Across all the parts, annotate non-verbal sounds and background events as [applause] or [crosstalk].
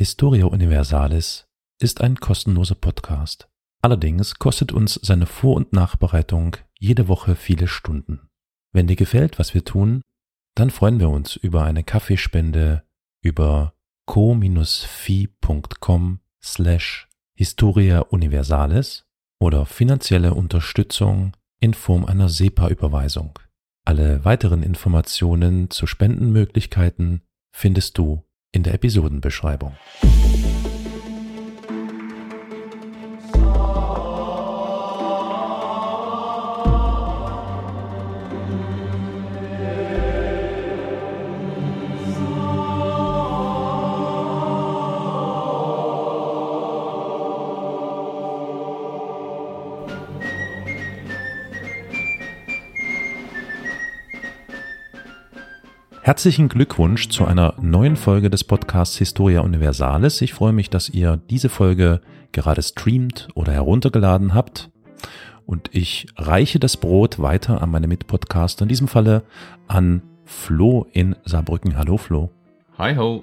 Historia Universalis ist ein kostenloser Podcast. Allerdings kostet uns seine Vor- und Nachbereitung jede Woche viele Stunden. Wenn dir gefällt, was wir tun, dann freuen wir uns über eine Kaffeespende über co-fi.com slash Historia Universalis oder finanzielle Unterstützung in Form einer SEPA-Überweisung. Alle weiteren Informationen zu Spendenmöglichkeiten findest du in der Episodenbeschreibung. Herzlichen Glückwunsch zu einer neuen Folge des Podcasts Historia Universalis. Ich freue mich, dass ihr diese Folge gerade streamt oder heruntergeladen habt. Und ich reiche das Brot weiter an meine Mitpodcaster, in diesem Falle an Flo in Saarbrücken. Hallo Flo. Hi ho.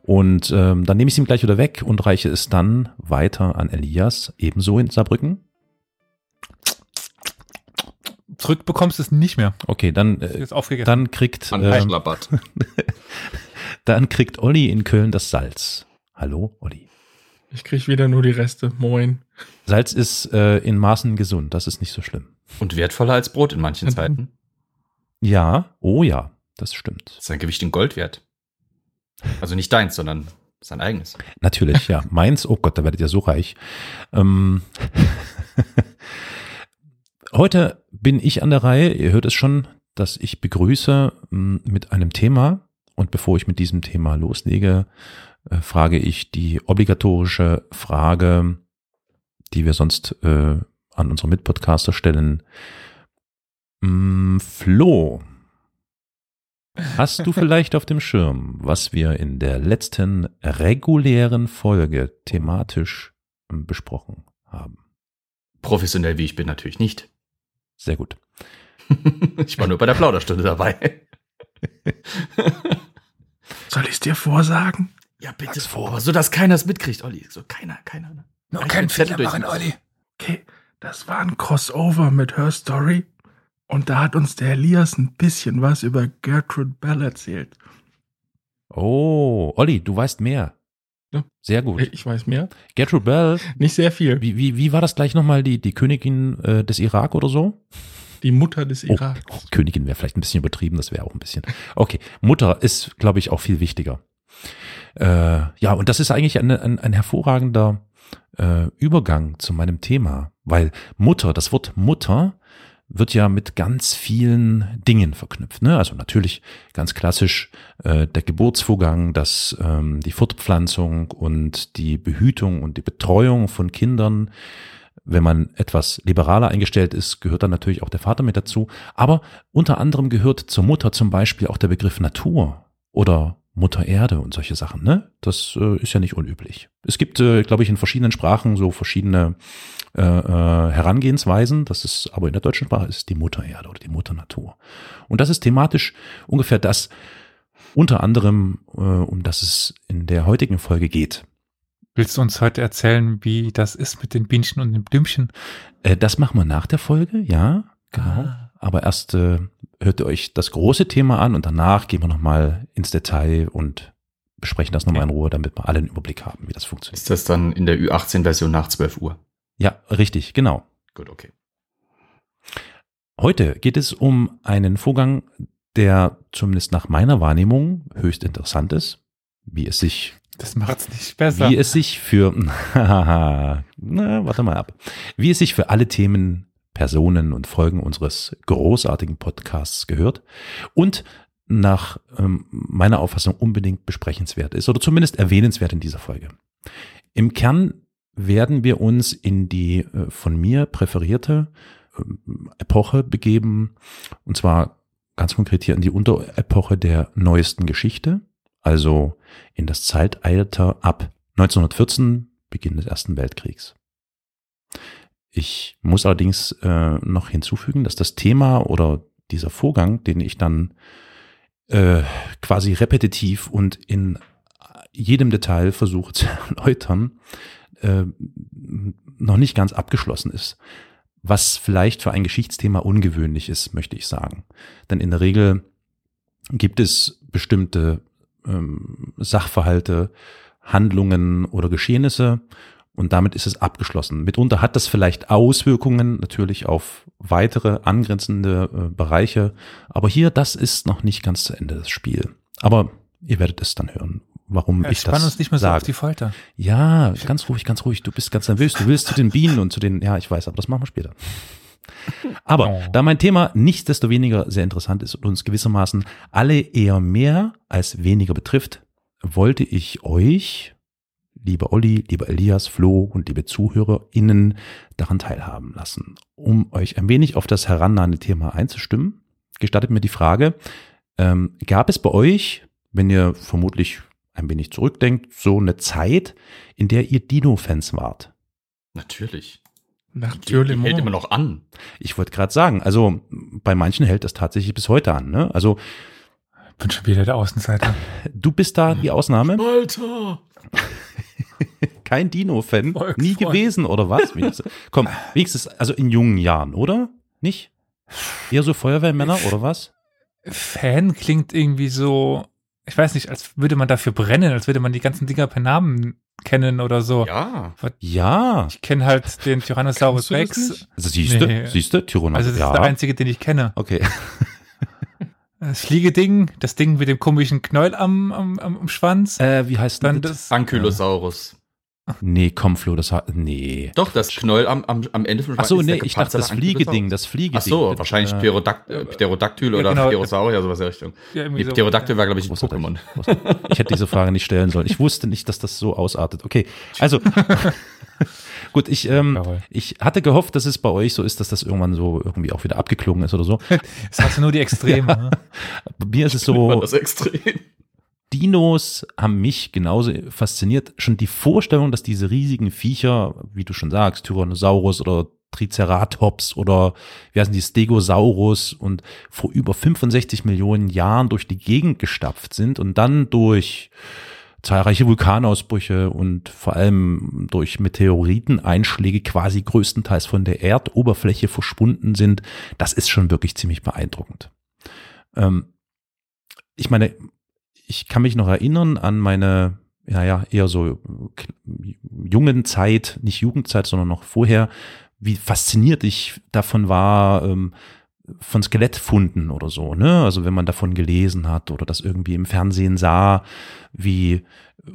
Und ähm, dann nehme ich es ihm gleich wieder weg und reiche es dann weiter an Elias, ebenso in Saarbrücken. Zurück bekommst du es nicht mehr. Okay, dann, äh, Ist aufgegessen. dann kriegt ähm, Eichlappert. [laughs] dann kriegt Olli in Köln das Salz. Hallo, Olli. Ich krieg wieder nur die Reste. Moin. Salz ist äh, in Maßen gesund, das ist nicht so schlimm. Und wertvoller als Brot in manchen Zeiten. [laughs] Ja, oh ja, das stimmt. Sein Gewicht in Gold wert. Also nicht deins, sondern sein eigenes. Natürlich, ja. [laughs] Meins, oh Gott, da werdet ihr so reich. Ähm, heute bin ich an der Reihe, ihr hört es schon, dass ich begrüße m, mit einem Thema. Und bevor ich mit diesem Thema loslege, äh, frage ich die obligatorische Frage, die wir sonst äh, an unsere Mitpodcaster stellen. Mm, Flo, hast du [laughs] vielleicht auf dem Schirm, was wir in der letzten regulären Folge thematisch ähm, besprochen haben? Professionell wie ich bin, natürlich nicht. Sehr gut. [laughs] ich war nur bei der Plauderstunde dabei. [laughs] Soll ich es dir vorsagen? Ja, bitte. Sag's vor. Aber so, dass keiner es mitkriegt, Olli. So, keiner, keiner. ne? Noch Ich kein Fehler machen, Olli. Okay, das war ein Crossover mit Her Story. Und da hat uns der Elias ein bisschen was über Gertrude Bell erzählt. Oh, Olli, du weißt mehr. Ja. Sehr gut. Ich weiß mehr. Gertrude Bell, Nicht sehr viel. wie, wie, wie war das gleich nochmal, die, die Königin äh, des Irak oder so? Die Mutter des Oh, Irak. oh, Königin wäre vielleicht ein bisschen übertrieben, das wäre auch ein bisschen. Okay, Mutter ist, glaube ich, auch viel wichtiger. Äh, ja, und das ist eigentlich ein, ein, ein hervorragender äh, Übergang zu meinem Thema, weil Mutter, das Wort Mutter wird ja mit ganz vielen Dingen verknüpft. Ne? Also natürlich ganz klassisch äh, der Geburtsvorgang, das, ähm, die Fortpflanzung und die Behütung und die Betreuung von Kindern. Wenn man etwas liberaler eingestellt ist, gehört dann natürlich auch der Vater mit dazu. Aber unter anderem gehört zur Mutter zum Beispiel auch der Begriff Natur oder Mutter Erde und solche Sachen. Ne? Das äh, ist ja nicht unüblich. Es gibt, äh, glaube ich, in verschiedenen Sprachen so verschiedene äh, äh, Herangehensweisen. Das ist aber in der deutschen Sprache ist die Mutter Erde oder die Mutter Natur. Und das ist thematisch ungefähr das, unter anderem, äh, um das es in der heutigen Folge geht. Willst du uns heute erzählen, wie das ist mit den Bienchen und den Blümchen? Äh, das machen wir nach der Folge, ja, genau. Ah. Aber erst äh, hört ihr euch das große Thema an und danach gehen wir nochmal ins Detail und besprechen das nochmal in Ruhe, damit wir alle einen Überblick haben, wie das funktioniert. Ist das dann in der Ü18-Version nach 12 Uhr? Ja, richtig, genau. Gut, okay. Heute geht es um einen Vorgang, der zumindest nach meiner Wahrnehmung höchst interessant ist, wie es sich Das macht's nicht besser. wie es sich für, [laughs] na, warte mal ab, wie es sich für alle Themen, Personen und Folgen unseres großartigen Podcasts gehört und nach ähm, meiner Auffassung unbedingt besprechenswert ist oder zumindest erwähnenswert in dieser Folge. Im Kern werden wir uns in die äh, von mir präferierte ähm, Epoche begeben, und zwar ganz konkret hier in die Unterepoche der neuesten Geschichte, also in das Zeitalter ab 1914, Beginn des Ersten Weltkriegs. Ich muss allerdings äh, noch hinzufügen, dass das Thema oder dieser Vorgang, den ich dann äh, quasi repetitiv und in jedem Detail versuche zu [laughs] erläutern, äh, noch nicht ganz abgeschlossen ist. Was vielleicht für ein Geschichtsthema ungewöhnlich ist, möchte ich sagen. Denn in der Regel gibt es bestimmte ähm, Sachverhalte, Handlungen oder Geschehnisse und damit ist es abgeschlossen. Mitunter hat das vielleicht Auswirkungen natürlich auf weitere angrenzende äh, Bereiche, aber hier, das ist noch nicht ganz zu Ende das Spiel. Aber ihr werdet es dann hören, warum Ja, ich das uns nicht mehr so sage. auf die Folter. Ja, ganz ruhig, ganz ruhig. Du bist ganz nervös. Du willst zu den Bienen und zu den, ja, ich weiß, aber das machen wir später. [laughs] Aber Oh. da mein Thema nichtsdestoweniger sehr interessant ist und uns gewissermaßen alle eher mehr als weniger betrifft, wollte ich euch, lieber Olli, lieber Elias, Flo und liebe ZuhörerInnen daran teilhaben lassen. Um euch ein wenig auf das herannahende Thema einzustimmen, gestattet mir die Frage, ähm, gab es bei euch, wenn ihr vermutlich ein wenig zurückdenkt, so eine Zeit, in der ihr Dino-Fans wart? Natürlich. Natürlich. Die hält immer noch an. Ich wollte gerade sagen, also bei manchen hält das tatsächlich bis heute an. Ne? Also Bin schon wieder der Außenseiter. du bist da die Ausnahme. Alter! [laughs] Kein Dino-Fan, nie gewesen oder was? Komm, wenigstens, also in jungen Jahren, oder? Nicht? Eher so Feuerwehrmänner oder was? Fan klingt irgendwie so, ich weiß nicht, als würde man dafür brennen, als würde man die ganzen Dinger per Namen kennen oder so. Ja. Ja, Ich kenne halt den Tyrannosaurus Rex. also siehst du, Nee. siehst du, Tyrannosaurus, Also das ja. ist der einzige, den ich kenne. okay. [laughs] Das Fliegeding, das Ding mit dem komischen Knäuel am, am, am, Schwanz. Äh, wie heißt denn Dann das? das, Ankylosaurus. Nee, komm, Flo, das hat, nee. Doch, das Knoll am, am, am Ende vom Ach so, nee, ich dachte das Fliegeding, das Fliegeding. Ach so, wahrscheinlich Äh, Pterodact äh, Pterodactyl Ja, oder genau. Pterosaurier, sowas in der Richtung. ja, Nee, so, Pterodactyl ja. war, glaube ich, ein. Pokémon. Ich hätte diese Frage nicht stellen sollen. Ich wusste nicht, dass das so ausartet. Okay, also [laughs] gut, ich, ähm, Jawohl. ich hatte gehofft, dass es bei euch so ist, dass das irgendwann so irgendwie auch wieder abgeklungen ist oder so. [laughs] Es hatte nur die Extreme. [laughs] ne? Bei mir ist es so, das extrem. Dinos haben mich genauso fasziniert. Schon die Vorstellung, dass diese riesigen Viecher, wie du schon sagst, Tyrannosaurus oder Triceratops oder wie heißen die Stegosaurus und vor über 65 Millionen Jahren durch die Gegend gestapft sind und dann durch zahlreiche Vulkanausbrüche und vor allem durch Meteoriteneinschläge quasi größtenteils von der Erdoberfläche verschwunden sind, das ist schon wirklich ziemlich beeindruckend. Ähm, ich meine, ich kann mich noch erinnern an meine, ja, ja, eher so k- jungen Zeit, nicht Jugendzeit, sondern noch vorher, wie fasziniert ich davon war, ähm, von Skelettfunden oder so, ne? Also wenn man davon gelesen hat oder das irgendwie im Fernsehen sah, wie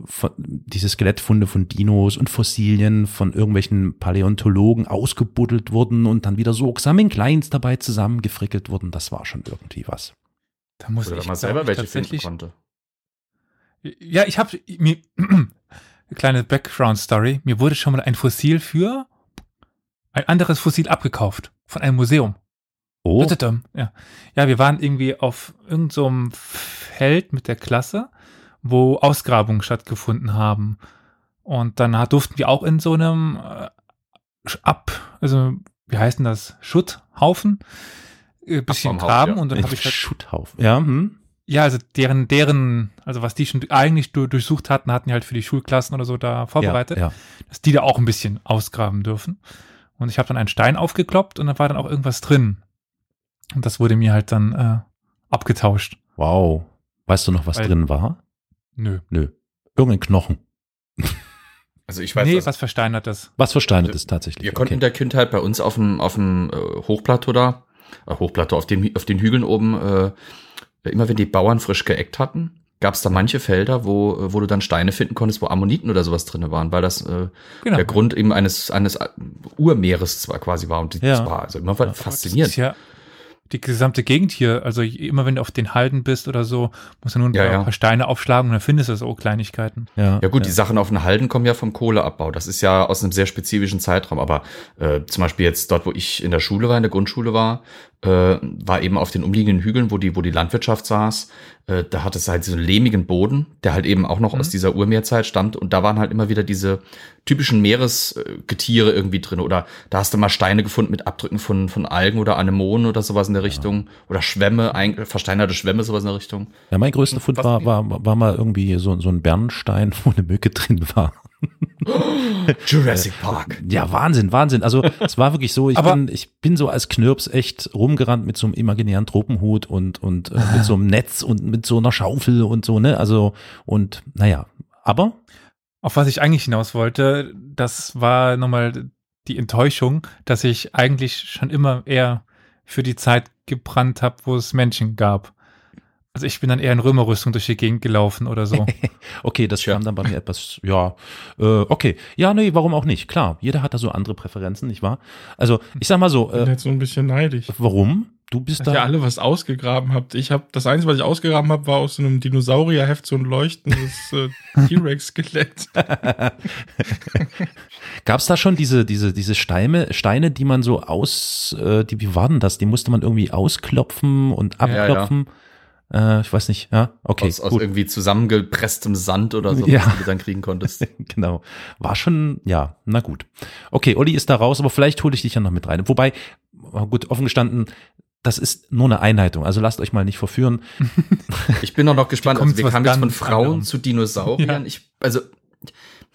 von, diese Skelettfunde von Dinos und Fossilien von irgendwelchen Paläontologen ausgebuddelt wurden und dann wieder sorgsam in Kleins dabei zusammengefrickelt wurden, das war schon irgendwie was. Da muss Oder ich wenn man glaub selber ich, welche finden konnte. Ja, ich habe mir [clears throat] kleine Background Story. Mir wurde schon mal ein Fossil für ein anderes Fossil abgekauft von einem Museum. Oh, Ja. ja, wir waren irgendwie auf irgendeinem so Feld mit der Klasse, wo Ausgrabungen stattgefunden haben. Und dann durften wir auch in so einem äh, Ab, also wie heißt denn das? Schutthaufen, äh, bisschen graben ja. und dann habe ich halt, Schutthaufen. Ja, hm. Ja, also deren, deren, also was die schon eigentlich du- durchsucht hatten, hatten die halt für die Schulklassen oder so da vorbereitet, Ja, ja. dass die da auch ein bisschen ausgraben dürfen. Und ich habe dann einen Stein aufgekloppt und da war dann auch irgendwas drin. Und das wurde mir halt dann äh, abgetauscht. Wow. Weißt du noch, was Weil- drin war? Nö. Nö. Irgendein Knochen. Also ich weiß, nee, dass was versteinertes. Was versteinert ist tatsächlich. wir konnten in der Kindheit bei uns auf dem, auf dem äh, Hochplateau da, äh, Hochplateau, auf, dem, auf den Hügeln oben, äh, immer wenn die Bauern frisch geeckt hatten, gab es da manche Felder, wo, wo du dann Steine finden konntest, wo Ammoniten oder sowas drin waren, weil das äh, Genau. der Grund eben eines, eines äh, Urmeeres zwar quasi war. Und das Ja. war also immer Das faszinierend. ist ja die gesamte Gegend hier. Also immer wenn du auf den Halden bist oder so, musst du nur ein Ja, paar, ja. paar Steine aufschlagen und dann findest du so Kleinigkeiten. Ja, Ja gut, die Sachen auf den Halden kommen ja vom Kohleabbau. Das ist ja aus einem sehr spezifischen Zeitraum. Aber äh, zum Beispiel jetzt dort, wo ich in der Schule war, in der Grundschule war, äh, war eben auf den umliegenden Hügeln, wo die, wo die Landwirtschaft saß. Äh, da hatte es halt so einen lehmigen Boden, der halt eben auch noch Mhm. aus dieser Urmeerzeit stammt. Und da waren halt immer wieder diese typischen Meeresgetiere irgendwie drin. Oder da hast du mal Steine gefunden mit Abdrücken von, von Algen oder Anemonen oder sowas in der Richtung. Oder Schwämme, ein, versteinerte Schwämme, sowas in der Richtung. Ja, mein größter Fund war, war, war mal irgendwie so, so ein Bernstein, [laughs] wo eine Mücke drin war. [laughs] Jurassic Park. Ja, Wahnsinn, Wahnsinn. Also es war wirklich so, ich Aber- bin, ich bin so als Knirps echt rumgerannt mit so einem imaginären Tropenhut und, und äh, mit so einem [laughs] Netz und mit so einer Schaufel und so, ne? Also, und naja, aber Auf was ich eigentlich hinaus wollte, das war nochmal die Enttäuschung, dass ich eigentlich schon immer eher für die Zeit gebrannt habe, wo es Menschen gab. Also ich bin dann eher in Römerrüstung durch die Gegend gelaufen oder so. [laughs] okay, das kam dann bei mir etwas, ja, äh, okay. Ja, nee, warum auch nicht? Klar, jeder hat da so andere Präferenzen, nicht wahr? Also, ich sag mal so, Ich bin äh, jetzt so ein bisschen neidisch. warum? Du bist Dass ihr da. alle was ausgegraben habt. Ich habe das Einzige, was ich ausgegraben habe, war aus so einem Dinosaurierheft so ein leuchtendes äh, [laughs] T-Rex-Skelett. [laughs] Gab es da schon diese, diese, diese Steine, Steine, die man so aus, äh, die, wie war denn das? Die musste man irgendwie ausklopfen und Ja, ja. Äh, ich weiß nicht, ja, okay. aus, aus gut. irgendwie zusammengepresstem Sand oder so, [laughs] Ja. was du dann kriegen konntest. [laughs] Genau. War schon, ja, na gut. Okay, Olli ist da raus, aber vielleicht hole ich dich ja noch mit rein. Wobei, gut, offen gestanden, das ist nur eine Einleitung. Also lasst euch mal nicht verführen. Ich bin auch noch gespannt. Also wir kamen jetzt von Frauen anderem. zu Dinosauriern. Ja. Ich, also,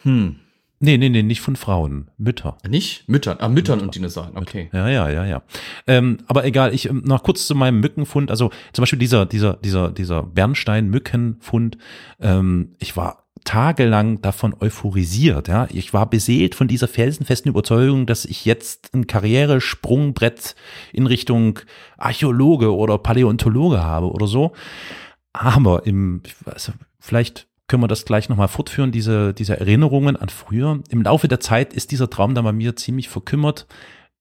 hm, Nee, nee, nee, nicht von Frauen, Mütter. nicht? Müttern. Ah, Müttern und Dinosauriern. Okay. Ja, ja, ja, ja. Ähm, aber egal, ich ähm, noch kurz zu meinem Mückenfund. Also zum Beispiel dieser, dieser, dieser, dieser Bernstein-Mückenfund. Ähm, ich war tagelang davon euphorisiert. Ja, ich war beseelt von dieser felsenfesten Überzeugung, dass ich jetzt ein Karrieresprungbrett in Richtung Archäologe oder Paläontologe habe oder so. Aber im, also vielleicht können wir das gleich nochmal fortführen, diese, diese Erinnerungen an früher. Im Laufe der Zeit ist dieser Traum dann bei mir ziemlich verkümmert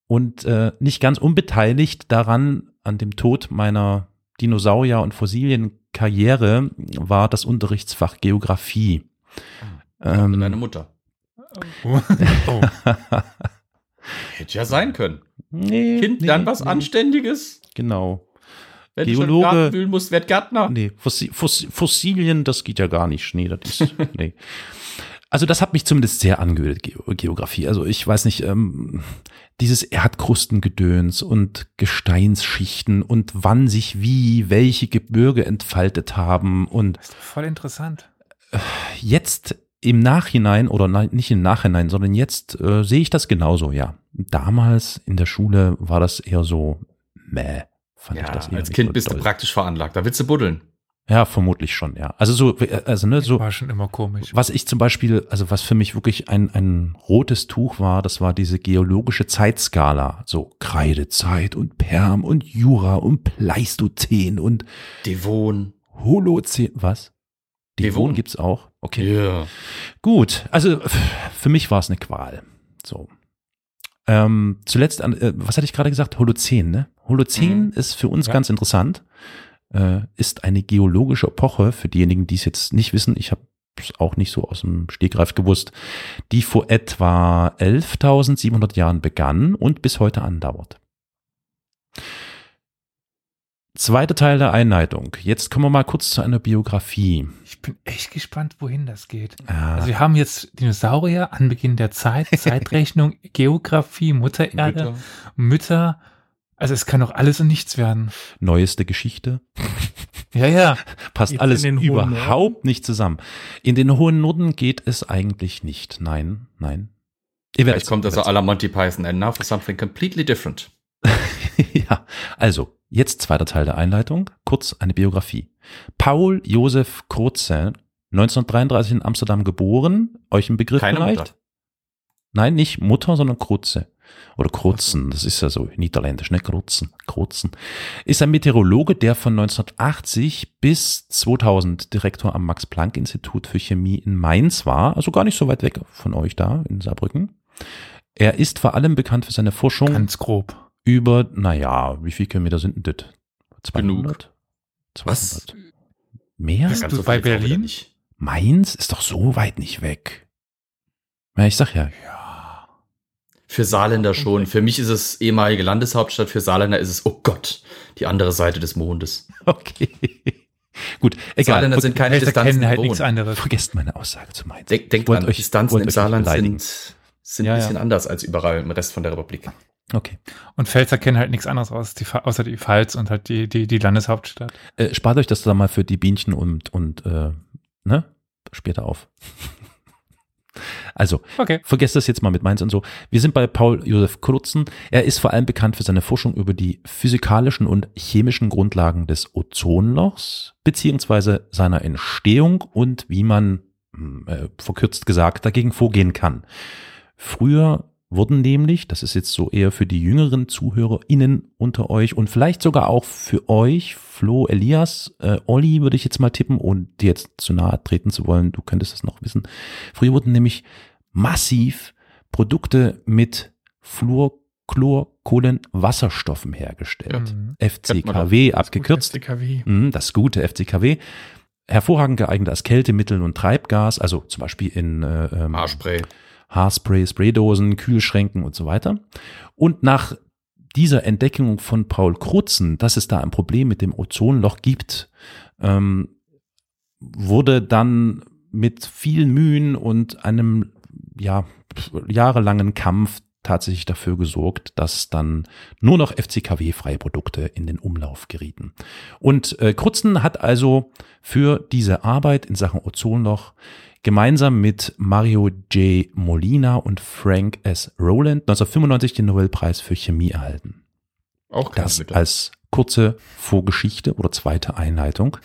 und äh, nicht ganz unbeteiligt daran, an dem Tod meiner Dinosaurier- und Fossilienkarriere war das Unterrichtsfach Geografie. Und deine Ähm, Mutter. oh. [laughs] Hätte ja sein können. nee, Kind, nee, dann was nee, Anständiges. Genau. Wenn du Geologe- schon Garten wühlen musst, werd Gärtner. Nee, Fossi Foss Fossilien, das geht ja gar nicht. Nee, das ist, [laughs] nee. Also das hat mich zumindest sehr angehört, Ge Geografie. Also ich weiß nicht, ähm, dieses Erdkrustengedöns und Gesteinsschichten und wann sich wie welche Gebirge entfaltet haben und Das ist voll interessant. jetzt im Nachhinein oder nein, nicht im Nachhinein, sondern jetzt äh, sehe ich das genauso, ja. Damals in der Schule war das eher so, meh, fand Ja, ich das eher als Kind so bist du doll. praktisch veranlagt. Da willst du buddeln. Ja, vermutlich schon, ja. Also so, äh, also ne, so, War schon immer komisch. was ich zum Beispiel, also was für mich wirklich ein, ein rotes Tuch war, das war diese geologische Zeitskala. So Kreidezeit und Perm und Jura und Pleistozän und Devon. Holozän. Was? Devon Devon. gibt's auch? Okay. Ja. Gut, also für mich war es eine Qual. So. Ähm, zuletzt, an, äh, was hatte ich gerade gesagt? Holozän, ne? Holozän Mhm. ist für uns Ja. ganz interessant. Äh, ist eine geologische Epoche, für diejenigen, die es jetzt nicht wissen, ich habe es auch nicht so aus dem Stegreif gewusst, die vor etwa 11.700 Jahren begann und bis heute andauert. Zweiter Teil der Einleitung. Jetzt kommen wir mal kurz zu einer Biografie. Ich bin echt gespannt, wohin das geht. Ah, Also wir haben jetzt Dinosaurier, Anbeginn der Zeit, [laughs] Zeitrechnung, Geografie, Muttererde, Mütter. Mütter. Also es kann doch alles und nichts werden. neueste Geschichte. Ja, ja. Passt Geht's alles überhaupt nicht zusammen. In den hohen Norden geht es eigentlich nicht. Nein, nein. Vielleicht kommt also la Monty Python and now for something completely different. [laughs] ja, also, jetzt zweiter Teil der Einleitung. Kurz eine Biografie. Paul Josef Kurze, 1933 in Amsterdam geboren. Euch ein Begriff Keine vielleicht? Mutter. Nein, nicht Mutter, sondern Krutze. Oder Krutzen, das ist ja so niederländisch, ne? Krutzen, Krutzen. Ist ein Meteorologe, der von 1980 bis 2000 Direktor am Max-Planck-Institut für Chemie in Mainz war, also gar nicht so weit weg von euch da in Saarbrücken. Er ist vor allem bekannt für seine Forschung Ganz grob. über, naja, wie viel Kilometer sind denn das? 200? 200? Was? Mehr? Bist Ganz du so bei Berlin? nicht. Mainz ist doch so weit nicht weg. Ja, ich sag ja, Für Saarländer schon. Für mich ist es ehemalige Landeshauptstadt, für Saarländer ist es, oh Gott, die andere Seite des Mondes. [laughs] Okay. Gut, egal. Saarländer sind keine Vielleicht Distanzen halt nichts anderes. Vergesst meine Aussage zu Mainz. Denk, denkt dran, euch- Distanzen im Saarland beleidigen. sind, sind Ja, ein ja. bisschen anders als überall im Rest von der Republik. Okay. Und Pfälzer kennen halt nichts anderes aus, die, außer die Pfalz und halt die, die, die Landeshauptstadt. Äh, spart euch das da mal für die Bienchen und, und äh, ne? Später auf. Also, Okay. vergesst das jetzt mal mit Mainz und so. Wir sind bei Paul Josef Krutzen. Er ist vor allem bekannt für seine Forschung über die physikalischen und chemischen Grundlagen des Ozonlochs, beziehungsweise seiner Entstehung und wie man, hm, äh, verkürzt gesagt, dagegen vorgehen kann. Früher wurden nämlich, das ist jetzt so eher für die jüngeren ZuhörerInnen unter euch und vielleicht sogar auch für euch, Flo, Elias, äh, Olli würde ich jetzt mal tippen, ohne dir jetzt zu nahe treten zu wollen, du könntest das noch wissen. Früher wurden nämlich massiv Produkte mit Fluor, Chlor, Kohlen, Wasserstoffen hergestellt. Mhm. FCKW abgekürzt. FCKW. Mhm, das gute FCKW. Hervorragend geeignet als Kältemittel und Treibgas, also zum Beispiel in äh, ähm, Haarspray. Haarspray, Spraydosen, Kühlschränken und so weiter. Und nach dieser Entdeckung von Paul Krutzen, dass es da ein Problem mit dem Ozonloch gibt, ähm, wurde dann mit vielen Mühen und einem ja, jahrelangen Kampf tatsächlich dafür gesorgt, dass dann nur noch FCKW-freie Produkte in den Umlauf gerieten. Und äh, Krutzen hat also für diese Arbeit in Sachen Ozonloch gemeinsam mit Mario J. Molina und Frank S. Rowland 1995 den Nobelpreis für Chemie erhalten. Auch Das Bitte. als kurze Vorgeschichte oder zweite Einleitung.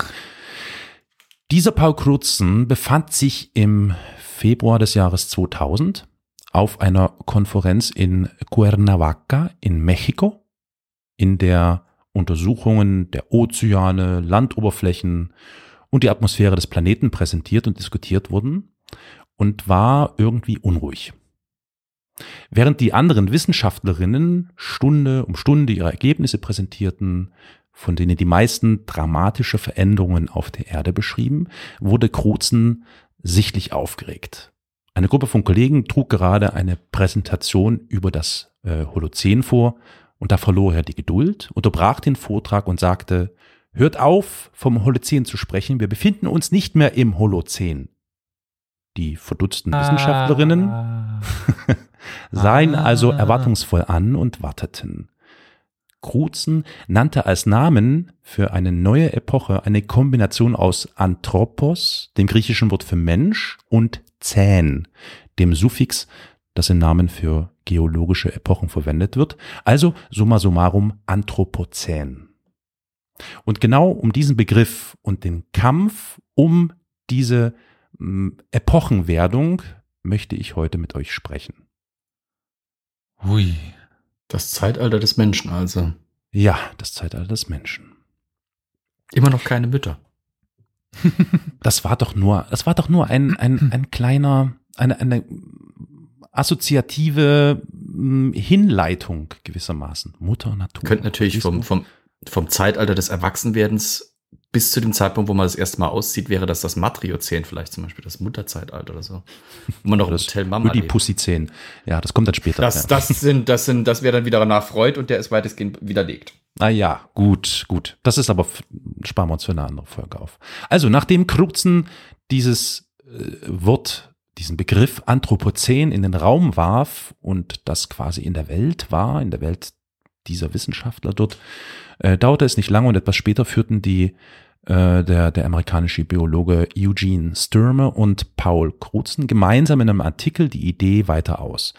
Dieser Paul Krutzen befand sich im Februar des Jahres 2000 auf einer Konferenz in Cuernavaca in Mexiko, in der Untersuchungen der Ozeane, Landoberflächen und die Atmosphäre des Planeten präsentiert und diskutiert wurden und war irgendwie unruhig. Während die anderen Wissenschaftlerinnen Stunde um Stunde ihre Ergebnisse präsentierten, von denen die meisten dramatische Veränderungen auf der Erde beschrieben, wurde Krutzen sichtlich aufgeregt. Eine Gruppe von Kollegen trug gerade eine Präsentation über das äh, Holozän vor und da verlor er die Geduld, unterbrach den Vortrag und sagte, hört auf, vom Holozän zu sprechen, wir befinden uns nicht mehr im Holozän. Die verdutzten Wissenschaftlerinnen Ah. [laughs] sahen Ah. also erwartungsvoll an und warteten. Krutzen nannte als Namen für eine neue Epoche eine Kombination aus Anthropos, dem griechischen Wort für Mensch, und Zän, dem Suffix, das im Namen für geologische Epochen verwendet wird, also summa summarum Anthropozän. Und genau um diesen Begriff und den Kampf um diese mh, Epochenwerdung möchte ich heute mit euch sprechen. Hui. Das Zeitalter des Menschen also. Ja, das Zeitalter des Menschen. Immer noch keine Mütter. Das war doch nur, das war doch nur ein, ein, [clears throat] ein kleiner, eine, eine assoziative mh, Hinleitung gewissermaßen. Mutter Natur. Könnte natürlich vom, vom, vom Zeitalter des Erwachsenwerdens bis zu dem Zeitpunkt, wo man das erste Mal auszieht, wäre das das Matriozän vielleicht zum Beispiel, das Mutterzeitalter oder so. Wo man noch im das Hotel Mama die lebt. Pussy-Zehen. Ja, das kommt dann später. Das, ja. das sind, das sind, das wäre dann wieder nach Freud und der ist weitestgehend widerlegt. Ah ja, gut, gut. Das ist aber, sparen wir uns für eine andere Folge auf. Also, nachdem Krutzen dieses äh, Wort, diesen Begriff Anthropozän in den Raum warf und das quasi in der Welt war, in der Welt dieser Wissenschaftler dort, äh, dauerte es nicht lange und etwas später führten die äh, der, der amerikanische Biologe Eugene Sturmer und Paul Krutzen gemeinsam in einem Artikel die Idee weiter aus.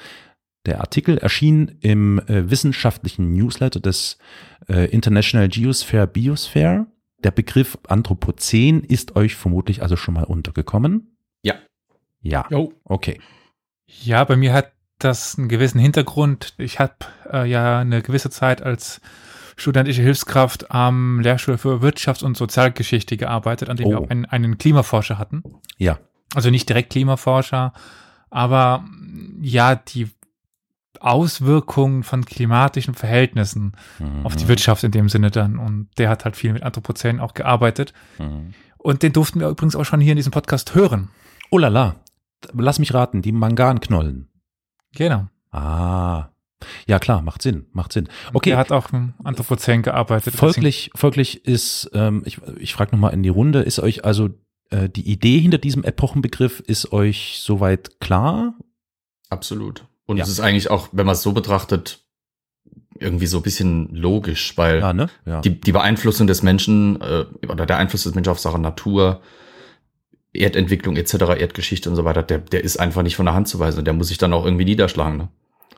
Der Artikel erschien im äh, wissenschaftlichen Newsletter des äh, International Geosphere Biosphere. Der Begriff Anthropozän ist euch vermutlich also schon mal untergekommen. Ja. Ja. Jo. Okay. Ja, bei mir hat das einen gewissen Hintergrund. Ich habe äh, ja eine gewisse Zeit als studentische Hilfskraft am Lehrstuhl für Wirtschafts- und Sozialgeschichte gearbeitet, an dem wir Oh. auch einen, einen Klimaforscher hatten. Ja. Also nicht direkt Klimaforscher, aber ja, die Auswirkungen von klimatischen Verhältnissen auf die Mhm. Wirtschaft in dem Sinne dann. Und der hat halt viel mit Anthropozän auch gearbeitet. Mhm. Und den durften wir übrigens auch schon hier in diesem Podcast hören. Oh la la. Lass mich raten, die Manganknollen. Genau. Ah. Ja, klar, macht Sinn, macht Sinn. Okay. Er hat auch im Anthropozän gearbeitet. Folglich, folglich ist, ähm, ich, ich frage nochmal in die Runde, ist euch also äh, die Idee hinter diesem Epochenbegriff, ist euch soweit klar? Absolut. Und Ja. es ist eigentlich auch, wenn man es so betrachtet, irgendwie so ein bisschen logisch, weil Ja, ne? Ja. die, die Beeinflussung des Menschen äh, oder der Einfluss des Menschen auf Sache Natur, Erdentwicklung etc., Erdgeschichte und so weiter, der, der ist einfach nicht von der Hand zu weisen und der muss sich dann auch irgendwie niederschlagen. Ne?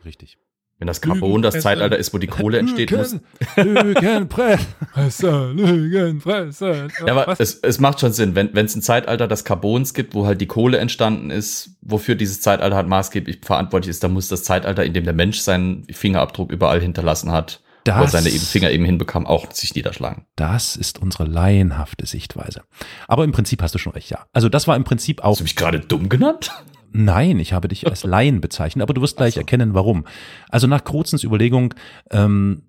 Richtig. Wenn das Carbon das. Zeitalter ist, wo die Kohle entsteht, muss. [laughs] Lügenpresse, Lügenpresse. Ja, aber Was? es, es macht schon Sinn, wenn wenn es ein Zeitalter des Carbons gibt, wo halt die Kohle entstanden ist, wofür dieses Zeitalter halt maßgeblich verantwortlich ist, dann muss das Zeitalter, in dem der Mensch seinen Fingerabdruck überall hinterlassen hat, wo Das- seine eben Finger eben hinbekam, auch sich niederschlagen. Das ist unsere laienhafte Sichtweise. Aber im Prinzip hast du schon recht, ja. Also das war im Prinzip auch Hast du mich gerade dumm genannt? Nein, ich habe dich als [laughs] Laien bezeichnet, aber du wirst gleich so. erkennen, warum. Also nach Kruzens Überlegung ähm,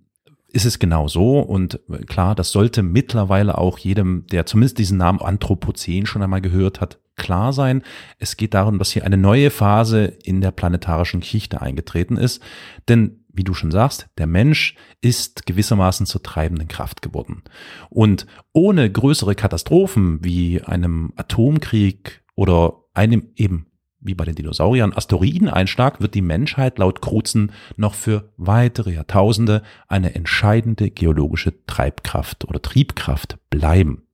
ist es genau so und äh, klar, das sollte mittlerweile auch jedem, der zumindest diesen Namen Anthropozän schon einmal gehört hat, klar sein. Es geht darum, dass hier eine neue Phase in der planetarischen Geschichte eingetreten ist, denn wie du schon sagst, der Mensch ist gewissermaßen zur treibenden Kraft geworden. Und ohne größere Katastrophen wie einem Atomkrieg oder einem eben wie bei den Dinosauriern Asteroideneinschlag wird die Menschheit laut Kruzen noch für weitere Jahrtausende eine entscheidende geologische Treibkraft oder Triebkraft bleiben.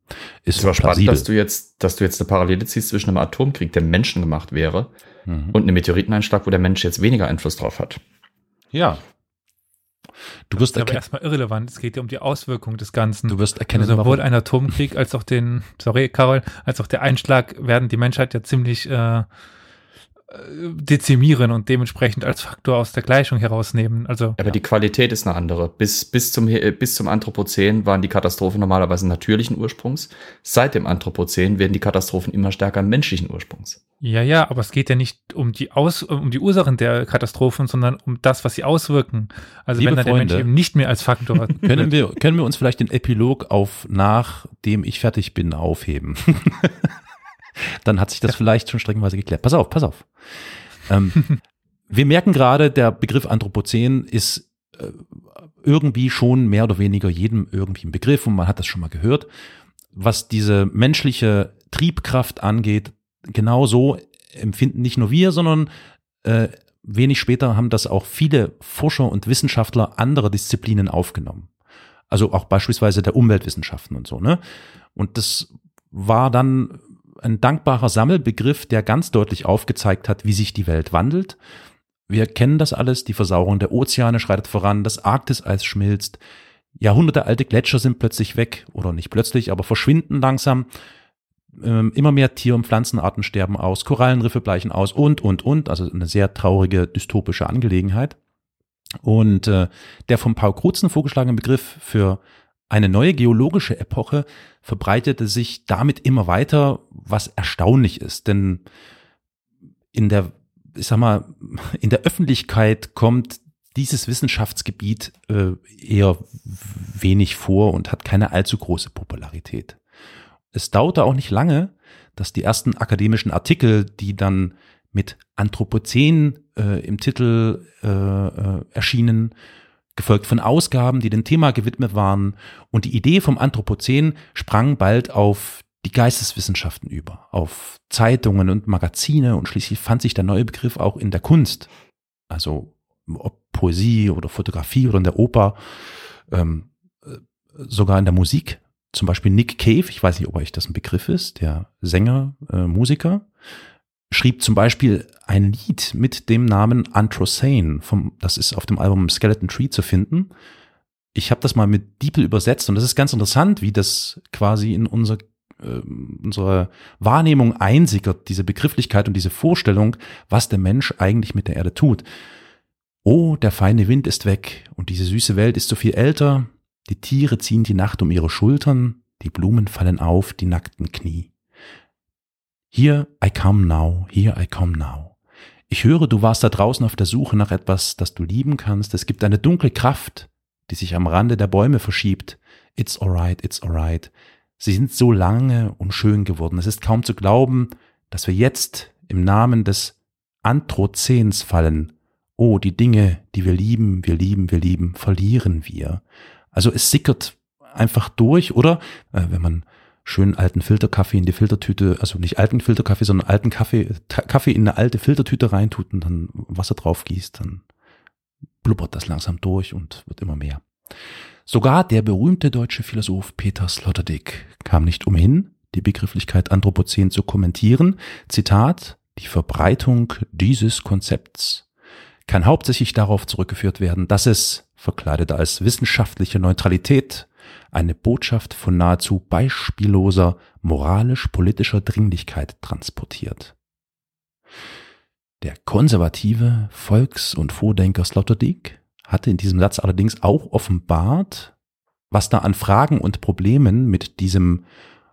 Ist Es war spannend, dass du jetzt, dass du jetzt eine Parallele ziehst zwischen einem Atomkrieg, der menschengemacht wäre, Mhm. und einem Meteoriteneinschlag, wo der Mensch jetzt weniger Einfluss drauf hat. ja. Du wirst, aber erstmal irrelevant. Es geht ja um die Auswirkung des Ganzen. du wirst erkennen, also sowohl warum. ein Atomkrieg als auch den, sorry, Carol, als auch der Einschlag werden die Menschheit ja ziemlich äh, dezimieren und dementsprechend als Faktor aus der Gleichung herausnehmen. Also Aber die Qualität ist eine andere. Bis, bis, zum, äh, bis zum Anthropozän waren die Katastrophen normalerweise natürlichen Ursprungs. Seit dem Anthropozän werden die Katastrophen immer stärker menschlichen Ursprungs. ja, ja, aber es geht ja nicht um die Aus, um die Ursachen der Katastrophen, sondern um das, was sie auswirken. Also Liebe wenn dann der Mensch Freunde. eben nicht mehr als Faktor [laughs] Können wir, können wir uns vielleicht den Epilog auf nachdem ich fertig bin aufheben? [laughs] Dann hat sich das vielleicht schon streckenweise geklärt. Pass auf, pass auf. Ähm, [laughs] wir merken gerade, der Begriff Anthropozän ist äh, irgendwie schon mehr oder weniger jedem irgendwie ein Begriff und man hat das schon mal gehört. Was diese menschliche Triebkraft angeht, genau so empfinden nicht nur wir, sondern äh, wenig später haben das auch viele Forscher und Wissenschaftler anderer Disziplinen aufgenommen. Also auch beispielsweise der Umweltwissenschaften und so, ne? Und das war dann ein dankbarer Sammelbegriff, der ganz deutlich aufgezeigt hat, wie sich die Welt wandelt. Wir kennen das alles, die Versauerung der Ozeane schreitet voran, das Arktiseis schmilzt, jahrhundertealte Gletscher sind plötzlich weg oder nicht plötzlich, aber verschwinden langsam. Ähm, immer mehr Tier- und Pflanzenarten sterben aus, Korallenriffe bleichen aus und, und, und. Also eine sehr traurige, dystopische Angelegenheit. Und äh, der vom Paul Krutzen vorgeschlagene Begriff für eine neue geologische Epoche verbreitete sich damit immer weiter, was erstaunlich ist. Denn in der, ich sag mal, in der Öffentlichkeit kommt dieses Wissenschaftsgebiet äh, eher wenig vor und hat keine allzu große Popularität. Es dauerte auch nicht lange, dass die ersten akademischen Artikel, die dann mit Anthropozän äh, im Titel äh, äh, erschienen, gefolgt von Ausgaben, die dem Thema gewidmet waren. Und die Idee vom Anthropozän sprang bald auf die Geisteswissenschaften über, auf Zeitungen und Magazine und schließlich fand sich der neue Begriff auch in der Kunst, also ob Poesie oder Fotografie oder in der Oper, ähm, äh, sogar in der Musik. Zum Beispiel Nick Cave, ich weiß nicht, ob euch das ein Begriff ist, der Sänger, äh, Musiker, schrieb zum Beispiel ein Lied mit dem Namen Anthrocene, vom, das ist auf dem Album Skeleton Tree zu finden. Ich habe das mal mit DeepL übersetzt und das ist ganz interessant, wie das quasi in unser, äh, unsere Wahrnehmung einsickert, diese Begrifflichkeit und diese Vorstellung, was der Mensch eigentlich mit der Erde tut. Oh, der feine Wind ist weg und diese süße Welt ist so viel älter, die Tiere ziehen die Nacht um ihre Schultern, die Blumen fallen auf die nackten Knie. Here I come now, here I come now. Ich höre, du warst da draußen auf der Suche nach etwas, das du lieben kannst. Es gibt eine dunkle Kraft, die sich am Rande der Bäume verschiebt. It's alright, it's alright. Sie sind so lange und schön geworden. Es ist kaum zu glauben, dass wir jetzt im Namen des Anthropozäns fallen oh, die Dinge, die wir lieben, wir lieben, wir lieben, verlieren wir. Also es sickert einfach durch, oder? Äh, wenn man schön alten Filterkaffee in die Filtertüte, also nicht alten Filterkaffee, sondern alten Kaffee, Kaffee in eine alte Filtertüte reintut und dann Wasser drauf gießt, dann blubbert das langsam durch und wird immer mehr. Sogar der berühmte deutsche Philosoph Peter Sloterdijk kam nicht umhin, die Begrifflichkeit Anthropozän zu kommentieren. Zitat, die Verbreitung dieses Konzepts kann hauptsächlich darauf zurückgeführt werden, dass es, verkleidet als wissenschaftliche Neutralität, eine Botschaft von nahezu beispielloser moralisch-politischer Dringlichkeit transportiert. Der konservative Volks- und Vordenker Sloterdijk hatte in diesem Satz allerdings auch offenbart, was da an Fragen und Problemen mit diesem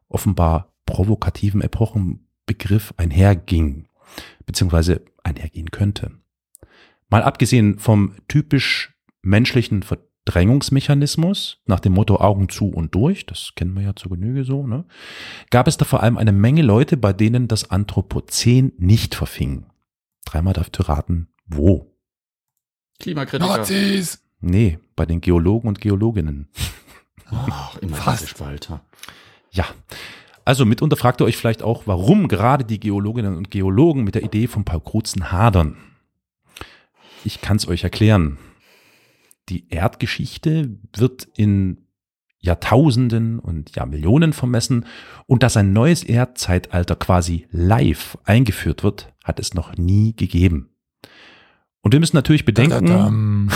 offenbar provokativen Epochenbegriff einherging, beziehungsweise einhergehen könnte. Mal abgesehen vom typisch menschlichen Verdrängungsmechanismus nach dem Motto Augen zu und durch, das kennen wir ja zur Genüge so, ne, gab es da vor allem eine Menge Leute, bei denen das Anthropozän nicht verfing. Dreimal darf du raten, wo? Klimakritiker. Nazis! Nee, bei den Geologen und Geologinnen. Ach, immer Fast. diese Spalter. Ja. Also mitunter fragt ihr euch vielleicht auch, warum gerade die Geologinnen und Geologen mit der Idee von Paul Krutzen hadern. Ich kann es euch erklären. Die Erdgeschichte wird in Jahrtausenden und Jahrmillionen vermessen und dass ein neues Erdzeitalter quasi live eingeführt wird, hat es noch nie gegeben. Und wir müssen natürlich bedenken, Dadadam.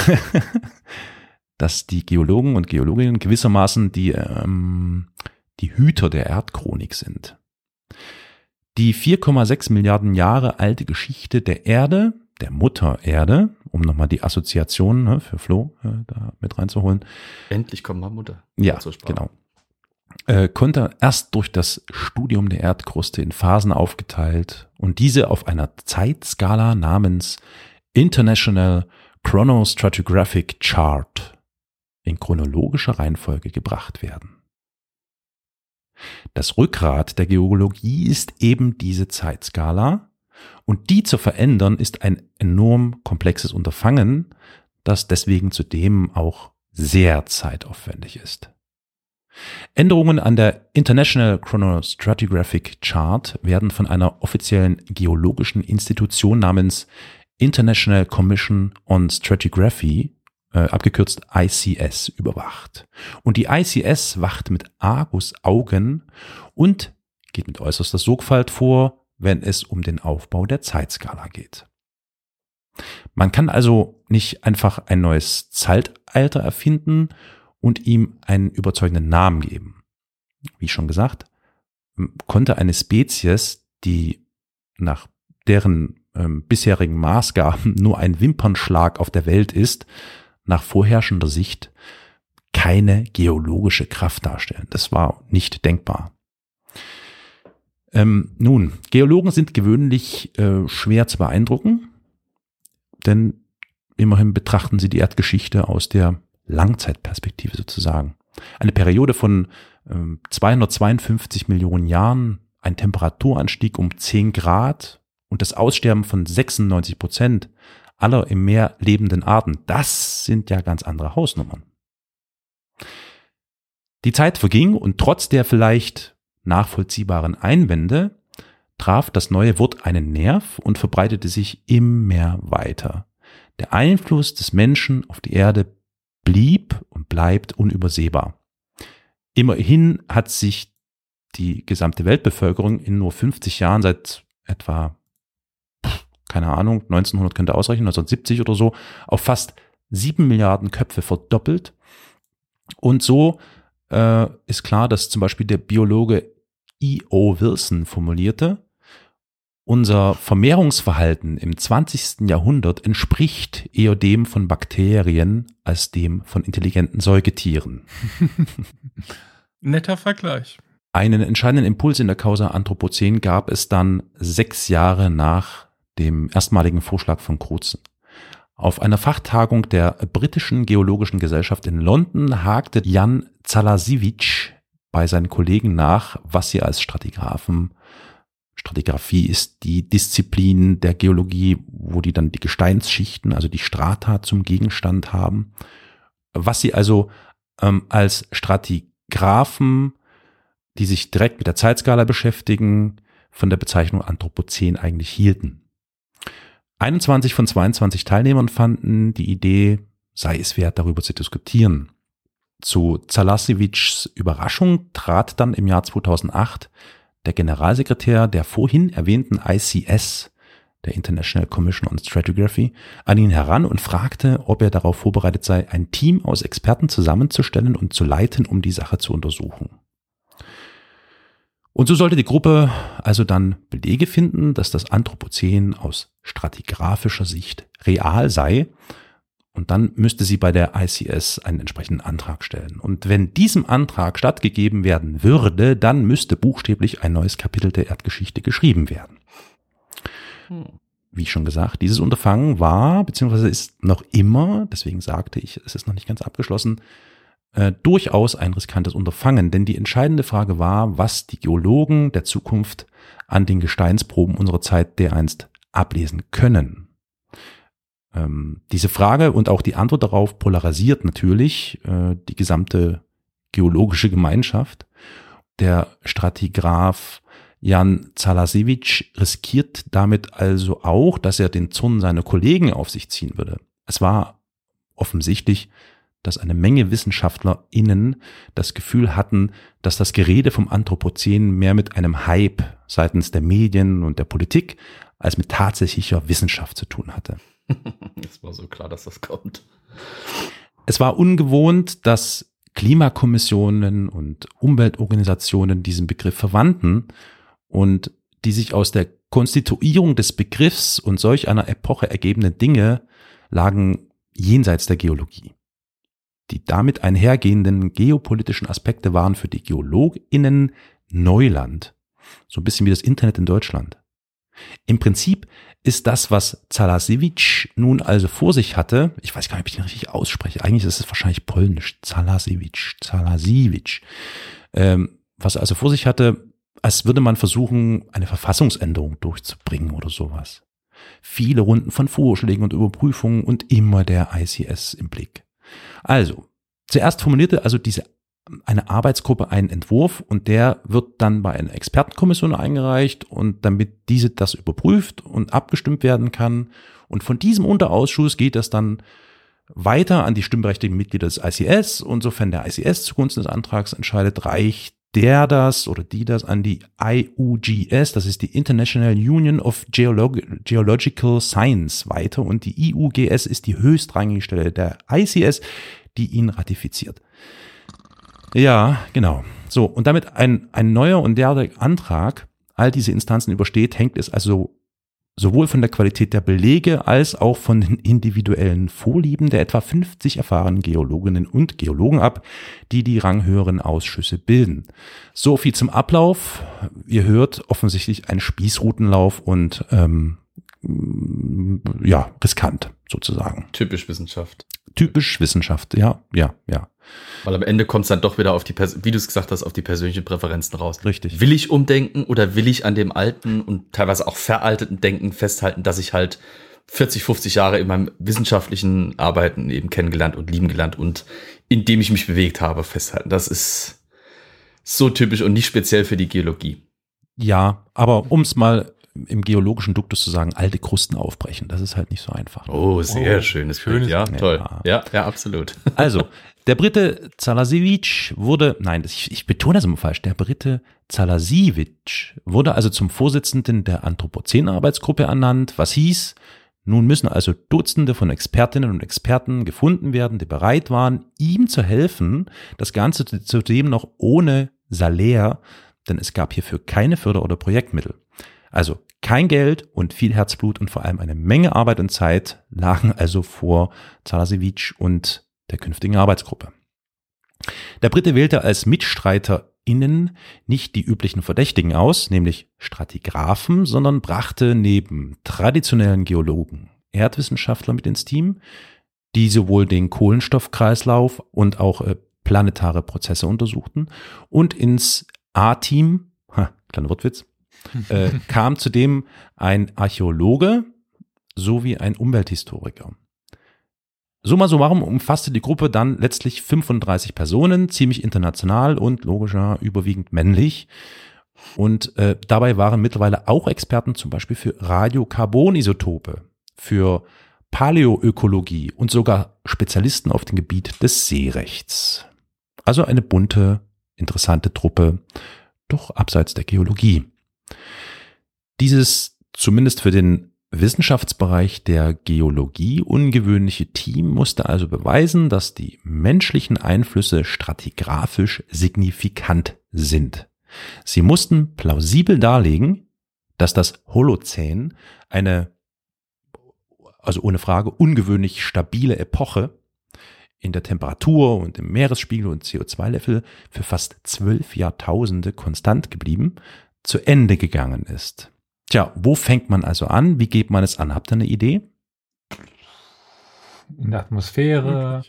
[laughs] dass die Geologen und Geologinnen gewissermaßen die, ähm, die Hüter der Erdchronik sind. Die 4,6 Milliarden Jahre alte Geschichte der Erde, der Mutter Erde, um nochmal die Assoziation ne, für Flo äh, da mit reinzuholen, Endlich kommt mal Mutter. ja, genau. Äh, konnte erst durch das Studium der Erdkruste in Phasen aufgeteilt und diese auf einer Zeitskala namens International Chronostratigraphic Chart in chronologischer Reihenfolge gebracht werden. Das Rückgrat der Geologie ist eben diese Zeitskala und die zu verändern ist ein enorm komplexes Unterfangen, das deswegen zudem auch sehr zeitaufwendig ist. Änderungen an der International Chronostratigraphic Chart werden von einer offiziellen geologischen Institution namens International Commission on Stratigraphy, äh, abgekürzt ICS, überwacht. Und die ICS wacht mit Argus-Augen und geht mit äußerster Sorgfalt vor, wenn es um den Aufbau der Zeitskala geht. Man kann also nicht einfach ein neues Zeitalter erfinden und ihm einen überzeugenden Namen geben. Wie schon gesagt, konnte eine Spezies, die nach deren ähm, bisherigen Maßgaben [laughs] nur ein Wimpernschlag auf der Welt ist, nach vorherrschender Sicht keine geologische Kraft darstellen. Das war nicht denkbar. Ähm, nun, Geologen sind gewöhnlich äh, schwer zu beeindrucken, denn immerhin betrachten sie die Erdgeschichte aus der Langzeitperspektive sozusagen. Eine Periode von ähm, 252 Millionen Jahren, ein Temperaturanstieg um 10 Grad und das Aussterben von 96 Prozent aller im Meer lebenden Arten, das sind ja ganz andere Hausnummern. Die Zeit verging und trotz der vielleicht nachvollziehbaren Einwände traf das neue Wort einen Nerv und verbreitete sich immer weiter. Der Einfluss des Menschen auf die Erde blieb und bleibt unübersehbar. Immerhin hat sich die gesamte Weltbevölkerung in nur 50 Jahren seit etwa, keine Ahnung, 1900 könnte ausrechnen, 1970 oder so, auf fast 7 Milliarden Köpfe verdoppelt. Und so äh, ist klar, dass zum Beispiel der Biologe E.O. Wilson formulierte, unser Vermehrungsverhalten im 20. Jahrhundert entspricht eher dem von Bakterien als dem von intelligenten Säugetieren. [laughs] Netter Vergleich. Einen entscheidenden Impuls in der Causa Anthropozän gab es dann sechs Jahre nach dem erstmaligen Vorschlag von Krutzen. Auf einer Fachtagung der britischen Geologischen Gesellschaft in London hakte Jan Zalasiewicz bei seinen Kollegen nach, was sie als Stratigraphen Stratigraphie ist die Disziplin der Geologie, wo die dann die Gesteinsschichten, also die Strata zum Gegenstand haben. Was sie also ähm, als Stratigraphen, die sich direkt mit der Zeitskala beschäftigen, von der Bezeichnung Anthropozän eigentlich hielten. 21 von 22 Teilnehmern fanden die Idee, sei es wert, darüber zu diskutieren. Zu Zalasevics Überraschung trat dann im Jahr 2008 der Generalsekretär der vorhin erwähnten ICS, der International Commission on Stratigraphy, an ihn heran und fragte, ob er darauf vorbereitet sei, ein Team aus Experten zusammenzustellen und zu leiten, um die Sache zu untersuchen. Und so sollte die Gruppe also dann Belege finden, dass das Anthropozän aus stratigraphischer Sicht real sei. Und dann müsste sie bei der ICS einen entsprechenden Antrag stellen. Und wenn diesem Antrag stattgegeben werden würde, dann müsste buchstäblich ein neues Kapitel der Erdgeschichte geschrieben werden. Hm. Wie schon gesagt, dieses Unterfangen war, beziehungsweise ist noch immer, deswegen sagte ich, es ist noch nicht ganz abgeschlossen, äh, durchaus ein riskantes Unterfangen, denn die entscheidende Frage war, was die Geologen der Zukunft an den Gesteinsproben unserer Zeit dereinst ablesen können. Ähm, diese Frage und auch die Antwort darauf polarisiert natürlich äh, die gesamte geologische Gemeinschaft. Der Stratigraph Jan Zalasewitsch riskiert damit also auch, dass er den Zorn seiner Kollegen auf sich ziehen würde. Es war offensichtlich, dass eine Menge WissenschaftlerInnen das Gefühl hatten, dass das Gerede vom Anthropozän mehr mit einem Hype seitens der Medien und der Politik als mit tatsächlicher Wissenschaft zu tun hatte. [laughs] Es war so klar, dass das kommt. Es war ungewohnt, dass Klimakommissionen und Umweltorganisationen diesen Begriff verwandten und die sich aus der Konstituierung des Begriffs und solch einer Epoche ergebenden Dinge lagen jenseits der Geologie. Die damit einhergehenden geopolitischen Aspekte waren für die GeologInnen Neuland. So ein bisschen wie das Internet in Deutschland. Im Prinzip ist das, was Zalasewicz nun also vor sich hatte, ich weiß gar nicht, ob ich den richtig ausspreche, eigentlich ist es wahrscheinlich polnisch, Zalasewicz, Zalasewicz, ähm, was er also vor sich hatte, als würde man versuchen, eine Verfassungsänderung durchzubringen oder sowas. Viele Runden von Vorschlägen und Überprüfungen und immer der ICS im Blick. Also, zuerst formulierte also diese eine Arbeitsgruppe einen Entwurf und der wird dann bei einer Expertenkommission eingereicht und damit diese das überprüft und abgestimmt werden kann. Und von diesem Unterausschuss geht das dann weiter an die stimmberechtigten Mitglieder des ICS und sofern der ICS zugunsten des Antrags entscheidet, reicht der das oder die das an die IUGS, das ist die International Union of Geolog Geological Science weiter und die IUGS ist die höchstrangige Stelle der ICS, die ihn ratifiziert. Ja, genau. So, und damit ein, ein neuer und der Antrag all diese Instanzen übersteht, hängt es also sowohl von der Qualität der Belege als auch von den individuellen Vorlieben der etwa 50 erfahrenen Geologinnen und Geologen ab, die die ranghöheren Ausschüsse bilden. So viel zum Ablauf. Ihr hört offensichtlich ein Spießrutenlauf und ähm, ja, riskant sozusagen. Typisch Wissenschaft. Typisch Wissenschaft, ja, ja, ja. Weil am Ende kommt es dann doch wieder auf die, wie du es gesagt hast, auf die persönlichen Präferenzen raus. Richtig. Will ich umdenken oder will ich an dem alten und teilweise auch veralteten Denken festhalten, dass ich halt 40, 50 Jahre in meinem wissenschaftlichen Arbeiten eben kennengelernt und lieben gelernt und indem ich mich bewegt habe, festhalten. Das ist so typisch und nicht speziell für die Geologie. Ja, aber um es mal im geologischen Duktus zu sagen, alte Krusten aufbrechen. Das ist halt nicht so einfach. Oh, sehr oh, schönes, schönes Bild. Ja, ja, toll. Ja, ja, absolut. [laughs] Also, der Brite Zalasiewicz wurde, nein, ich, ich betone das immer falsch, der Brite Zalasiewicz wurde also zum Vorsitzenden der Anthropozän-Arbeitsgruppe ernannt, was hieß, nun müssen also Dutzende von Expertinnen und Experten gefunden werden, die bereit waren, ihm zu helfen, das Ganze zudem noch ohne Salär, denn es gab hierfür keine Förder- oder Projektmittel. Also kein Geld und viel Herzblut und vor allem eine Menge Arbeit und Zeit lagen also vor Zalasewicz und der künftigen Arbeitsgruppe. Der Brite wählte als MitstreiterInnen nicht die üblichen Verdächtigen aus, nämlich Stratigraphen, sondern brachte neben traditionellen Geologen Erdwissenschaftler mit ins Team, die sowohl den Kohlenstoffkreislauf und auch äh, planetare Prozesse untersuchten und ins A-Team, kleiner Wortwitz, äh, kam zudem ein Archäologe sowie ein Umwelthistoriker. Summa summarum umfasste die Gruppe dann letztlich 35 Personen, ziemlich international und logischer überwiegend männlich. Und äh, dabei waren mittlerweile auch Experten zum Beispiel für Radiokarbonisotope, für Paläoökologie und sogar Spezialisten auf dem Gebiet des Seerechts. Also eine bunte, interessante Truppe, doch abseits der Geologie. Dieses zumindest für den Wissenschaftsbereich der Geologie ungewöhnliche Team musste also beweisen, dass die menschlichen Einflüsse stratigraphisch signifikant sind. Sie mussten plausibel darlegen, dass das Holozän eine, also ohne Frage, ungewöhnlich stabile Epoche in der Temperatur und im Meeresspiegel und CO2-Level für fast zwölf Jahrtausende konstant geblieben, zu Ende gegangen ist. Tja, wo fängt man also an? Wie geht man es an? Habt ihr eine Idee? In der Atmosphäre,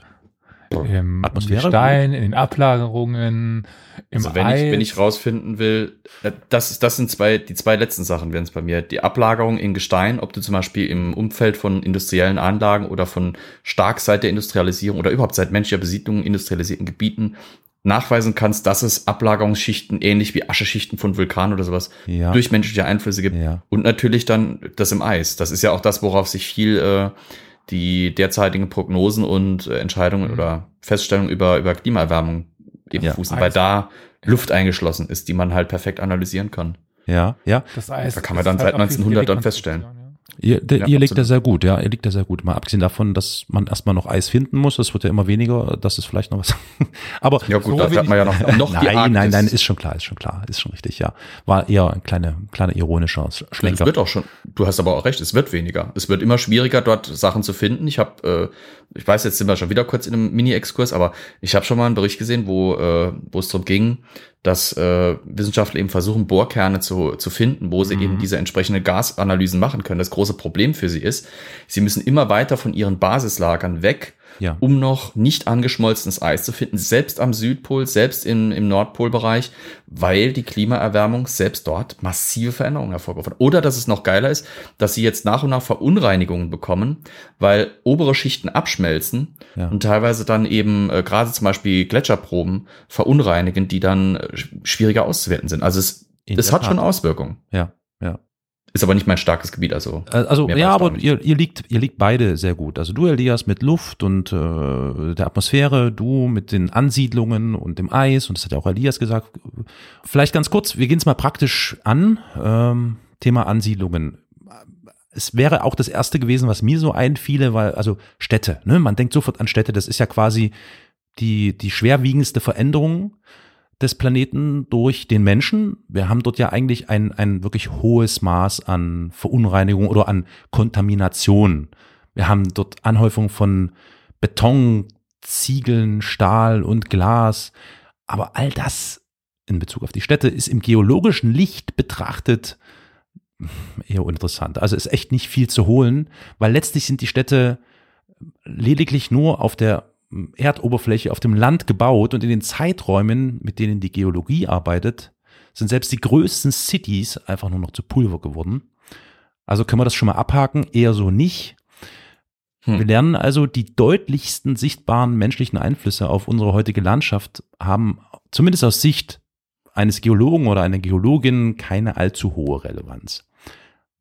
im Atmosphäre? Gestein, in den Ablagerungen, im Also wenn Eis. ich, wenn ich rausfinden will, äh, das, das sind zwei, die zwei letzten Sachen wären es bei mir. Die Ablagerung in Gestein, ob du zum Beispiel im Umfeld von industriellen Anlagen oder von stark seit der Industrialisierung oder überhaupt seit menschlicher Besiedlung in industrialisierten Gebieten nachweisen kannst, dass es Ablagerungsschichten ähnlich wie Ascheschichten von Vulkanen oder sowas Ja. durch menschliche Einflüsse gibt. Ja. Und natürlich dann das im Eis. Das ist ja auch das, worauf sich viel äh, die derzeitigen Prognosen und äh, Entscheidungen Mhm. oder Feststellungen über, über Klimaerwärmung eben Ja. fußen, Eis. weil da Luft eingeschlossen ist, die man halt perfekt analysieren kann. Ja, ja. das Eis Da kann man dann halt seit auch wie 1900 dann feststellen. Ihr, der, Ja, ihr liegt da sehr gut, ja, ihr liegt da sehr gut. Mal abgesehen davon, dass man erstmal noch Eis finden muss, das wird ja immer weniger, das ist vielleicht noch was. [laughs] Aber Ja gut, So da will hat man ja noch, [laughs] noch nein, nein, nein, ist schon klar, ist schon klar, ist schon richtig, ja. War eher ein kleiner, kleiner ironischer Es Schlenker. wird auch schon, du hast aber auch recht, es wird weniger. Es wird immer schwieriger, dort Sachen zu finden. Ich habe, äh, ich weiß, jetzt sind wir schon wieder kurz in einem Mini-Exkurs, aber ich habe schon mal einen Bericht gesehen, wo, äh, wo es darum ging, dass äh, Wissenschaftler eben versuchen, Bohrkerne zu, zu finden, wo sie Mhm. eben diese entsprechende Gasanalysen machen können. Das große Problem für sie ist, sie müssen immer weiter von ihren Basislagern weg, Ja. um noch nicht angeschmolzenes Eis zu finden, selbst am Südpol, selbst im, im Nordpolbereich, weil die Klimaerwärmung selbst dort massive Veränderungen hervorgerufen hat. Oder dass es noch geiler ist, dass sie jetzt nach und nach Verunreinigungen bekommen, weil obere Schichten abschmelzen Ja. und teilweise dann eben äh, gerade zum Beispiel Gletscherproben verunreinigen, die dann äh, sch- schwieriger auszuwerten sind. Also es, In es hat schon Tat. Auswirkungen. Ja, ja. Ist aber nicht mein starkes Gebiet, also. Äh, Also ja, aber ihr, ihr liegt, ihr liegt beide sehr gut. Also du, Elias, mit Luft und äh, der Atmosphäre, du mit den Ansiedlungen und dem Eis, und das hat ja auch Elias gesagt. Vielleicht ganz kurz, wir gehen es mal praktisch an. Ähm, Thema Ansiedlungen. Es wäre auch das erste gewesen, was mir so einfiele, weil, also Städte, ne? Man denkt sofort an Städte, das ist ja quasi die, die schwerwiegendste Veränderung des Planeten durch den Menschen. Wir haben dort ja eigentlich ein, ein wirklich hohes Maß an Verunreinigung oder an Kontamination. Wir haben dort Anhäufung von Beton, Ziegeln, Stahl und Glas. Aber all das in Bezug auf die Städte ist im geologischen Licht betrachtet eher uninteressant. Also ist echt nicht viel zu holen, weil letztlich sind die Städte lediglich nur auf der Erdoberfläche, auf dem Land gebaut und in den Zeiträumen, mit denen die Geologie arbeitet, sind selbst die größten Cities einfach nur noch zu Pulver geworden. Also können wir das schon mal abhaken, eher so nicht. Hm. Wir lernen also, die deutlichsten sichtbaren menschlichen Einflüsse auf unsere heutige Landschaft haben zumindest aus Sicht eines Geologen oder einer Geologin keine allzu hohe Relevanz.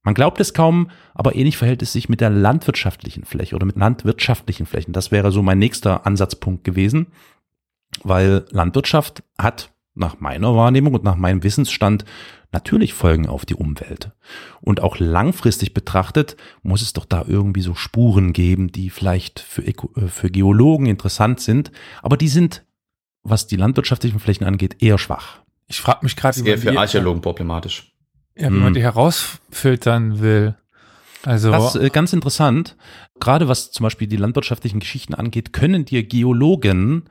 Man glaubt es kaum, aber ähnlich verhält es sich mit der landwirtschaftlichen Fläche oder mit landwirtschaftlichen Flächen. Das wäre so mein nächster Ansatzpunkt gewesen, weil Landwirtschaft hat nach meiner Wahrnehmung und nach meinem Wissensstand natürlich Folgen auf die Umwelt. Und auch langfristig betrachtet muss es doch da irgendwie so Spuren geben, die vielleicht für, Öko- äh, für Geologen interessant sind, aber die sind, was die landwirtschaftlichen Flächen angeht, eher schwach. Ich frage mich gerade, Das ist wie eher für Archäologen problematisch. Ja, wie man Hm. die herausfiltern will. Also, Das ist äh, ganz interessant. Gerade was zum Beispiel die landwirtschaftlichen Geschichten angeht, können dir Geologen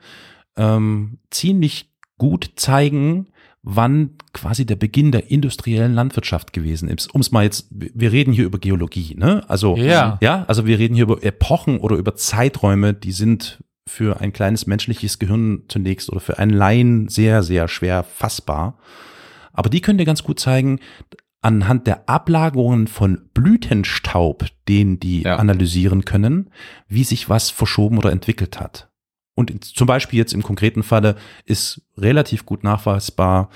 ähm, ziemlich gut zeigen, wann quasi der Beginn der industriellen Landwirtschaft gewesen ist. Um es mal jetzt, wir reden hier über Geologie, ne? Also Ja. ja, also wir reden hier über Epochen oder über Zeiträume, die sind für ein kleines menschliches Gehirn zunächst oder für einen Laien sehr, sehr schwer fassbar. Aber die können dir ganz gut zeigen, anhand der Ablagerungen von Blütenstaub, den die Ja. analysieren können, wie sich was verschoben oder entwickelt hat. Und zum Beispiel jetzt im konkreten Falle ist relativ gut nachweisbar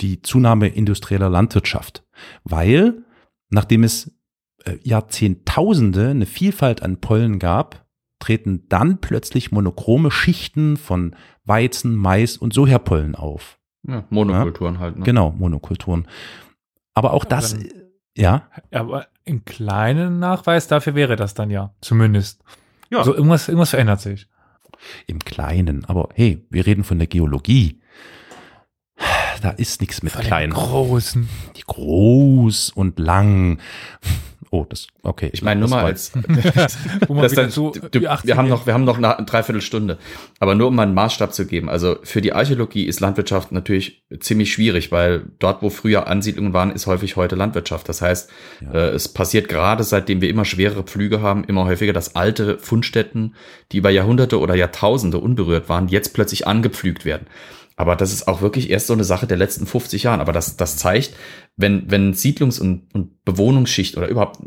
die Zunahme industrieller Landwirtschaft, weil nachdem es äh, Jahrzehntausende eine Vielfalt an Pollen gab, treten dann plötzlich monochrome Schichten von Weizen, Mais und Sojapollen auf. Ja, Monokulturen halt. Ne? Genau, Monokulturen. Aber auch Ja, das, dann- ja, Aber einen kleinen Nachweis dafür wäre das dann ja, zumindest. Ja. Also irgendwas, irgendwas verändert sich. im Kleinen. Aber hey, wir reden von der Geologie. Da ist nichts mit Von den klein. Großen. Die groß und lang. Oh, das, okay. Ich meine nur mal als, Wo [laughs] [laughs] man das dann, so du, wie 80 wir haben noch, wir haben noch eine Dreiviertelstunde. Aber nur um mal einen Maßstab zu geben. Also für die Archäologie ist Landwirtschaft natürlich ziemlich schwierig, weil dort, wo früher Ansiedlungen waren, ist häufig heute Landwirtschaft. Das heißt, Ja. äh, es passiert gerade, seitdem wir immer schwerere Pflüge haben, immer häufiger, dass alte Fundstätten, die über Jahrhunderte oder Jahrtausende unberührt waren, jetzt plötzlich angepflügt werden. Aber das ist auch wirklich erst so eine Sache der letzten 50 Jahren. Aber das, das zeigt, wenn, wenn Siedlungs- und, und Bewohnungsschicht oder überhaupt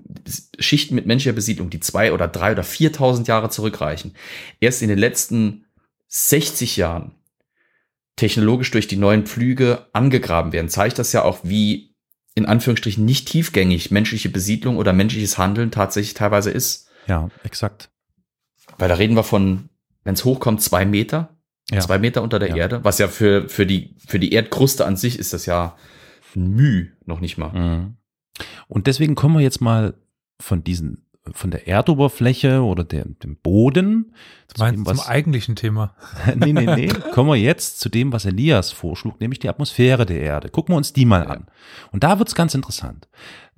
Schichten mit menschlicher Besiedlung, die zwei oder drei oder 4000 Jahre zurückreichen, erst in den letzten 60 Jahren technologisch durch die neuen Pflüge angegraben werden, zeigt das ja auch, wie in Anführungsstrichen nicht tiefgängig menschliche Besiedlung oder menschliches Handeln tatsächlich teilweise ist. Ja, exakt. Weil da reden wir von, wenn es hochkommt, zwei Meter, Ja. zwei Meter unter der Ja. Erde, was ja für, für, die, für die Erdkruste an sich ist das ja ein Müh, noch nicht mal. Mhm. Und deswegen kommen wir jetzt mal von diesen, von der Erdoberfläche oder der, dem Boden Du meinst dem, zum was- eigentlichen Thema. [laughs] nee, nee, nee. [laughs] Kommen wir jetzt zu dem, was Elias vorschlug, nämlich die Atmosphäre der Erde. Gucken wir uns die mal Ja. an. Und da wird's ganz interessant.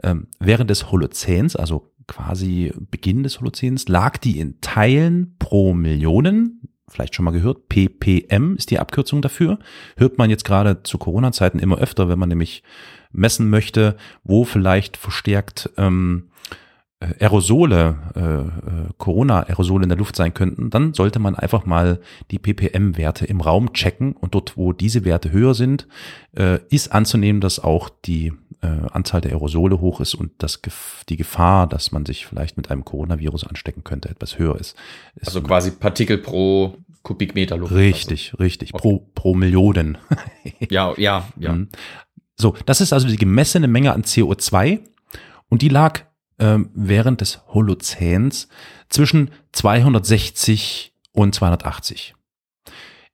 Ähm, während des Holozäns, also quasi Beginn des Holozäns, lag die in Teilen pro Millionen, vielleicht schon mal gehört, ppm ist die Abkürzung dafür. Hört man jetzt gerade zu Corona-Zeiten immer öfter, wenn man nämlich messen möchte, wo vielleicht verstärkt ähm, äh, Aerosole, äh, äh, Corona-Aerosole in der Luft sein könnten, dann sollte man einfach mal die ppm-Werte im Raum checken und dort, wo diese Werte höher sind, äh, ist anzunehmen, dass auch die äh, Anzahl der Aerosole hoch ist und das, Gef- die Gefahr, dass man sich vielleicht mit einem Coronavirus anstecken könnte, etwas höher ist. ist Also quasi Partikel pro Kubikmeter Luft. richtig, richtig, Okay. pro, pro Millionen. Also, [laughs] ja, ja, ja. Mhm. So, das ist also die gemessene Menge an CO2 und die lag ähm, während des Holozäns zwischen 260 und 280.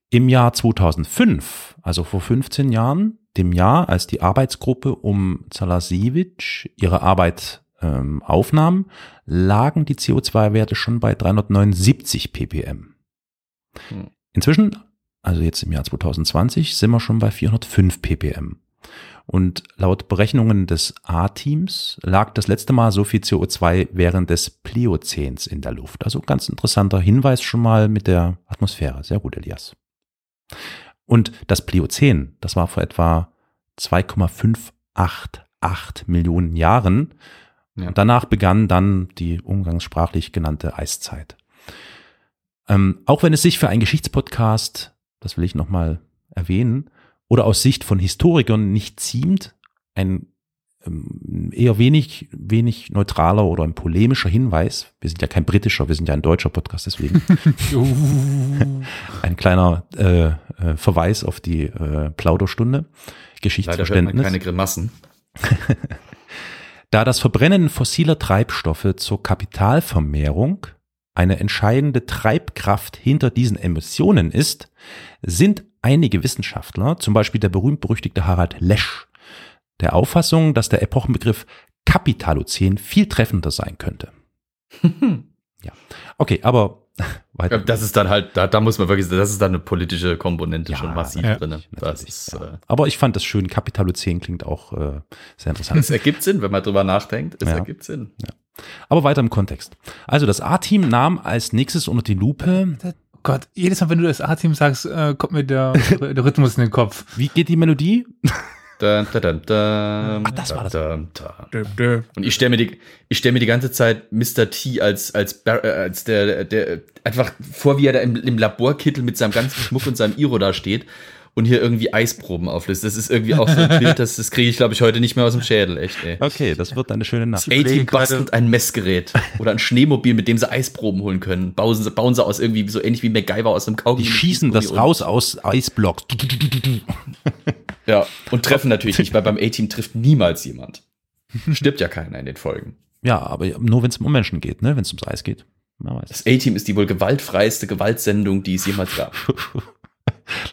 Im Jahr 2005, also vor 15 Jahren, dem Jahr, als die Arbeitsgruppe um Zalasiewicz ihre Arbeit ähm, aufnahm, lagen die CO2-Werte schon bei 379 ppm. Hm. Inzwischen, also jetzt im Jahr 2020, sind wir schon bei 405 ppm. Und laut Berechnungen des A-Teams lag das letzte Mal so viel CO2 während des Pliozäns in der Luft. Also ganz interessanter Hinweis schon mal mit der Atmosphäre. Sehr gut, Elias. Und das Pliozän, das war vor etwa 2,588 Millionen Jahren. Ja. Und danach begann dann die umgangssprachlich genannte Eiszeit. Ähm, auch wenn es sich für einen Geschichtspodcast, das will ich nochmal erwähnen, oder aus Sicht von Historikern nicht ziemt, ein ähm, eher wenig, wenig neutraler oder ein polemischer Hinweis. Wir sind ja kein britischer, wir sind ja ein deutscher Podcast, deswegen [laughs] ein kleiner äh, äh, Verweis auf die äh, Plauderstunde, Leider hört man Geschichtsverständnis. keine Grimassen. Da das Verbrennen fossiler Treibstoffe zur Kapitalvermehrung eine entscheidende Treibkraft hinter diesen Emissionen ist, sind einige Wissenschaftler, zum Beispiel der berühmt-berüchtigte Harald Lesch, der Auffassung, dass der Epochenbegriff Kapitalozän viel treffender sein könnte. [laughs] Okay, aber [laughs] weiter. Das ist dann halt, da, da muss man wirklich, das ist dann eine politische Komponente Ja, schon massiv ja, drin. Ist, ja. äh, Aber ich fand das schön. Kapitalozän klingt auch äh, sehr interessant. es ergibt Sinn, wenn man drüber nachdenkt. Es Ja. ergibt Sinn. Aber weiter im Kontext. Also das A-Team nahm als nächstes unter die Lupe. Gott, jedes Mal, wenn du das A-Team sagst, äh, kommt mir der, der Rhythmus in den Kopf. [laughs] Wie geht die Melodie? Dun, dun, dun, dun, Ach, das war das. Und ich stelle mir die, ich stelle mir die ganze Zeit Mr. T als als Bar- äh, als der der einfach vor, wie er da im, im Laborkittel mit seinem ganzen Schmuck und seinem Iro da steht und hier irgendwie Eisproben auflöst. Das ist irgendwie auch so ein Bild, das, das kriege ich, glaube ich, heute nicht mehr aus dem Schädel, echt, ey. Okay, das wird eine schöne Nacht. Das A-Team bastelt ein Messgerät oder ein Schneemobil, mit dem sie Eisproben holen können. Bauen sie, bauen sie aus irgendwie so ähnlich wie MacGyver aus einem Kaugummi. Die schießen das raus aus Eisblocks. [laughs] Ja, und treffen natürlich nicht, weil beim A-Team trifft niemals jemand. Stirbt ja keiner in den Folgen. Ja, aber nur wenn es um Menschen geht, ne? Wenn es ums Eis geht. Das A-Team ist die wohl gewaltfreiste Gewaltsendung, die es jemals gab. [laughs]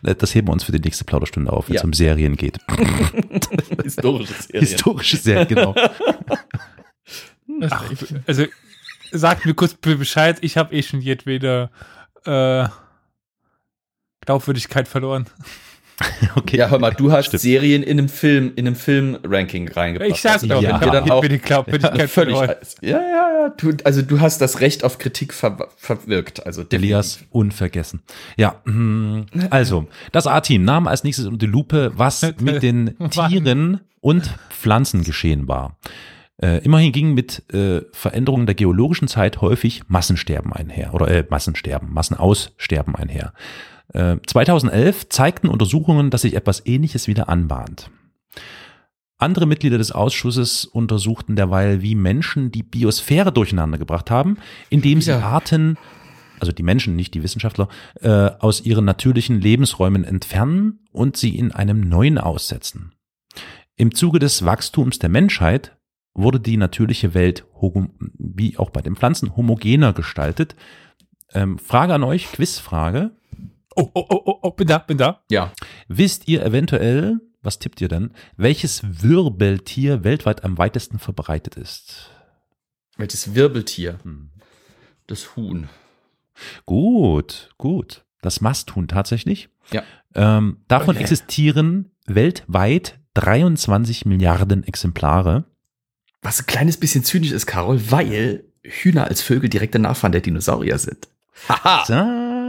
Das heben wir uns für die nächste Plauderstunde auf, wenn es Ja. um Serien geht. [laughs] Historische Serie. Historische Serien, genau. Ach, also sagt mir kurz Bescheid, ich habe eh schon jedwede äh, Glaubwürdigkeit verloren. [laughs] Okay. Ja, hör mal, du hast Stimmt. Serien in einem Film, in einem Film-Ranking reingebracht. Ich sag's Also, doch, ja. ich dann auch jedwede Glaubwürdigkeit [laughs] völlig. verloren. Ja, ja, ja. Du, also du hast das Recht auf Kritik ver verwirkt. Also Elias unvergessen. Ja, hm, also, das A-Team nahm als nächstes unter die Lupe, was [laughs] mit den Tieren und Pflanzen geschehen war. Äh, immerhin ging mit äh, Veränderungen der geologischen Zeit häufig Massensterben einher, oder äh, Massensterben, Massenaussterben einher. Äh, 2011 zeigten Untersuchungen, dass sich etwas Ähnliches wieder anbahnt. Andere Mitglieder des Ausschusses untersuchten derweil, wie Menschen die Biosphäre durcheinander gebracht haben, indem sie. Arten, also die Menschen, nicht die Wissenschaftler, äh, aus ihren natürlichen Lebensräumen entfernen und sie in einem neuen aussetzen. Im Zuge des Wachstums der Menschheit wurde die natürliche Welt, wie auch bei den Pflanzen, homogener gestaltet. Ähm, Frage an euch, Quizfrage. Oh, oh, oh, oh, oh, bin da, bin da. Ja. Wisst ihr eventuell, was tippt ihr denn, welches Wirbeltier weltweit am weitesten verbreitet ist? Welches Wirbeltier? Hm. Das Huhn. Gut, gut. Das Masthuhn tatsächlich. Ja. Ähm, davon Okay. existieren weltweit 23 Milliarden Exemplare. Was ein kleines bisschen zynisch ist, Carol, weil Hühner als Vögel direkte Nachfahren der Dinosaurier sind. Haha.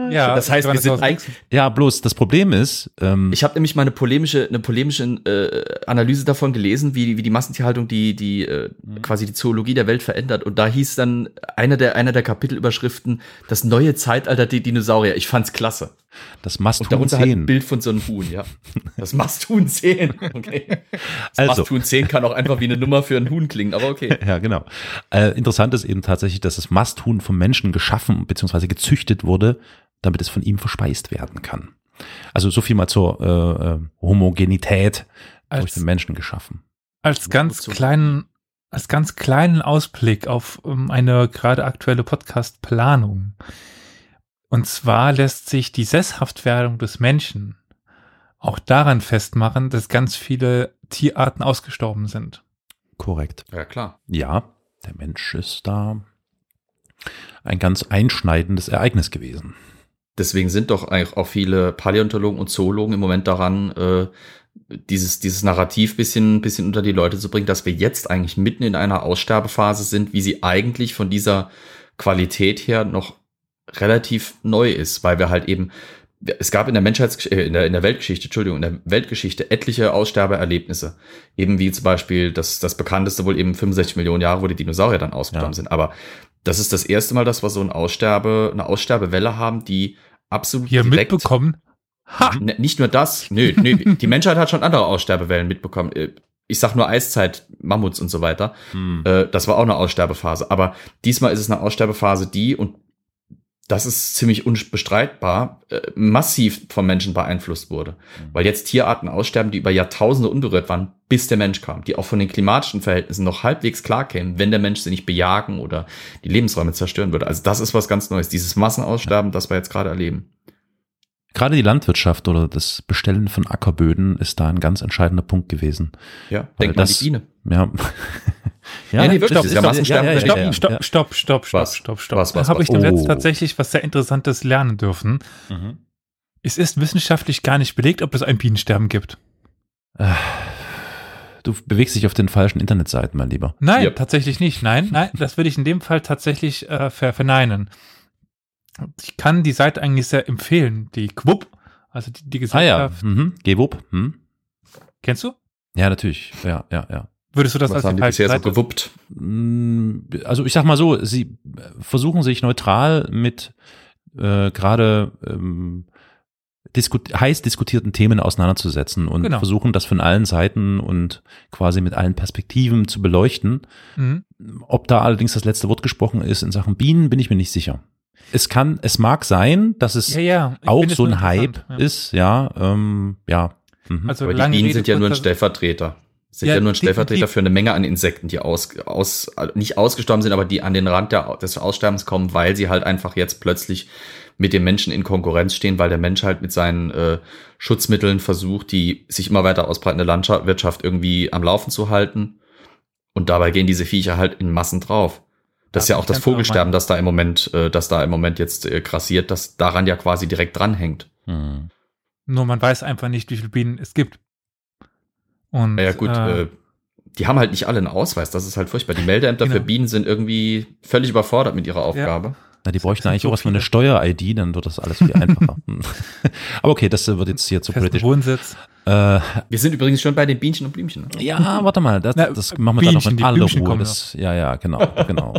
Ja, das heißt, wir sind 300.000. eigentlich, ja, bloß das Problem ist, ähm, Ich habe nämlich mal eine polemische, eine polemische äh, Analyse davon gelesen, wie, wie die Massentierhaltung die, die äh, quasi die Zoologie der Welt verändert. Und da hieß dann einer der, einer der Kapitelüberschriften, das neue Zeitalter der Dinosaurier. Ich fand's klasse. das Und Masthuhn darunter halt ein 10. Bild von so einem Huhn, ja. Das Masthuhn 10. [laughs] Okay. Das Also. Masthuhn 10 kann auch einfach wie eine Nummer für ein Huhn klingen, aber okay. [laughs] Ja, genau. Äh, interessant ist eben tatsächlich, dass das Masthuhn vom Menschen geschaffen bzw. gezüchtet wurde, damit es von ihm verspeist werden kann. Also so viel mal zur äh, äh, Homogenität durch Als, den Menschen geschaffen. als ganz kleinen, als ganz kleinen Ausblick auf ähm, eine gerade aktuelle Podcast-Planung. Und zwar lässt sich die Sesshaftwerdung des Menschen auch daran festmachen, dass ganz viele Tierarten ausgestorben sind. Korrekt. Ja, klar. Ja, der Mensch ist da ein ganz einschneidendes Ereignis gewesen. Deswegen sind doch eigentlich auch viele Paläontologen und Zoologen im Moment daran, äh, dieses, dieses Narrativ bisschen, bisschen unter die Leute zu bringen, dass wir jetzt eigentlich mitten in einer Aussterbephase sind, wie sie eigentlich von dieser Qualität her noch relativ neu ist, weil wir halt eben, es gab in der Menschheits, äh, in der, in der Weltgeschichte, Entschuldigung, in der Weltgeschichte etliche Aussterbeerlebnisse. Eben wie zum Beispiel das, das bekannteste wohl eben 65 Millionen Jahre, wo die Dinosaurier dann ausgestorben Ja. sind. Aber das ist das erste Mal, dass wir so ein Aussterbe, eine Aussterbewelle haben, die absolut Hier direkt mitbekommen. Ha! Ne, nicht nur das, nö, nö, die Menschheit hat schon andere Aussterbewellen mitbekommen. Äh, Ich sag nur Eiszeit, Mammuts und so weiter. Hm. Äh, Das war auch eine Aussterbephase. Aber diesmal ist es eine Aussterbephase, die, und das ist ziemlich unbestreitbar, äh, massiv vom Menschen beeinflusst wurde. Weil jetzt Tierarten aussterben, die über Jahrtausende unberührt waren, bis der Mensch kam, die auch von den klimatischen Verhältnissen noch halbwegs klar kämen, wenn der Mensch sie nicht bejagen oder die Lebensräume zerstören würde. Also das ist was ganz Neues. Dieses Massenaussterben, das wir jetzt gerade erleben. Gerade die Landwirtschaft oder das Bestellen von Ackerböden ist da ein ganz entscheidender Punkt gewesen. Ja, Weil denk mal an das- die Biene. Ja. [laughs] Ja, nee, wirklich, das ist ja Massensterben ja, ja, Stopp, stopp, stopp, stopp, stopp, Was? stopp, stopp. Was, was, da habe ich Oh. letzten tatsächlich was sehr Interessantes lernen dürfen. Mhm. Es ist wissenschaftlich gar nicht belegt, ob es ein Bienensterben gibt. Du bewegst dich auf den falschen Internetseiten, mein Lieber. Nein, Yep. tatsächlich nicht. Nein, nein, das würde ich in dem Fall tatsächlich äh, ver verneinen. Ich kann die Seite eigentlich sehr empfehlen, die Quub, also die, die Ah ja, Gesellschaft. mhm. Gewupp. Hm. Kennst du? Ja, natürlich. Ja, ja, ja. Würdest du das Was als haben die so Seite? gewuppt? Mm, Also ich sag mal so, sie versuchen sich neutral mit äh, gerade ähm, diskut heiß diskutierten Themen auseinanderzusetzen und Genau. versuchen, das von allen Seiten und quasi mit allen Perspektiven zu beleuchten. Mhm. Ob da allerdings das letzte Wort gesprochen ist in Sachen Bienen, bin ich mir nicht sicher. Es kann, es mag sein, dass es Ja, ja. auch so ein Hype ja. ist, ja, ähm, ja. Mhm. Also Aber die Bienen sind ja nur ein Stellvertreter. Sind Ja, ja, nur ein Stellvertreter für eine Menge an Insekten, die aus, aus, nicht ausgestorben sind, aber die an den Rand der, des Aussterbens kommen, weil sie halt einfach jetzt plötzlich mit dem Menschen in Konkurrenz stehen, weil der Mensch halt mit seinen äh, Schutzmitteln versucht, die sich immer weiter ausbreitende Landwirtschaft irgendwie am Laufen zu halten. Und dabei gehen diese Viecher halt in Massen drauf. Das Ja, ist ja auch das Vogelsterben, das da im Moment, äh, das da im Moment jetzt äh, grassiert, das daran ja quasi direkt dranhängt. Hm. Nur man weiß einfach nicht, wie viele Bienen es gibt. Und, Ja, gut, äh, äh, die haben halt nicht alle einen Ausweis, das ist halt furchtbar. Die Meldeämter [laughs] Genau. für Bienen sind irgendwie völlig überfordert mit ihrer Aufgabe. Na, die bräuchten eigentlich so auch erstmal eine. Steuer-ID, dann wird das alles viel einfacher. [laughs] Hm. [laughs] Aber okay, das wird jetzt hier zu festen politisch. Wohnsitz. Äh, Wir sind übrigens schon bei den Bienchen und Blümchen. ja, warte mal, das, Na, das machen wir dann noch Bienchen, in die aller Ruhe. Das, ja, ja, genau, genau.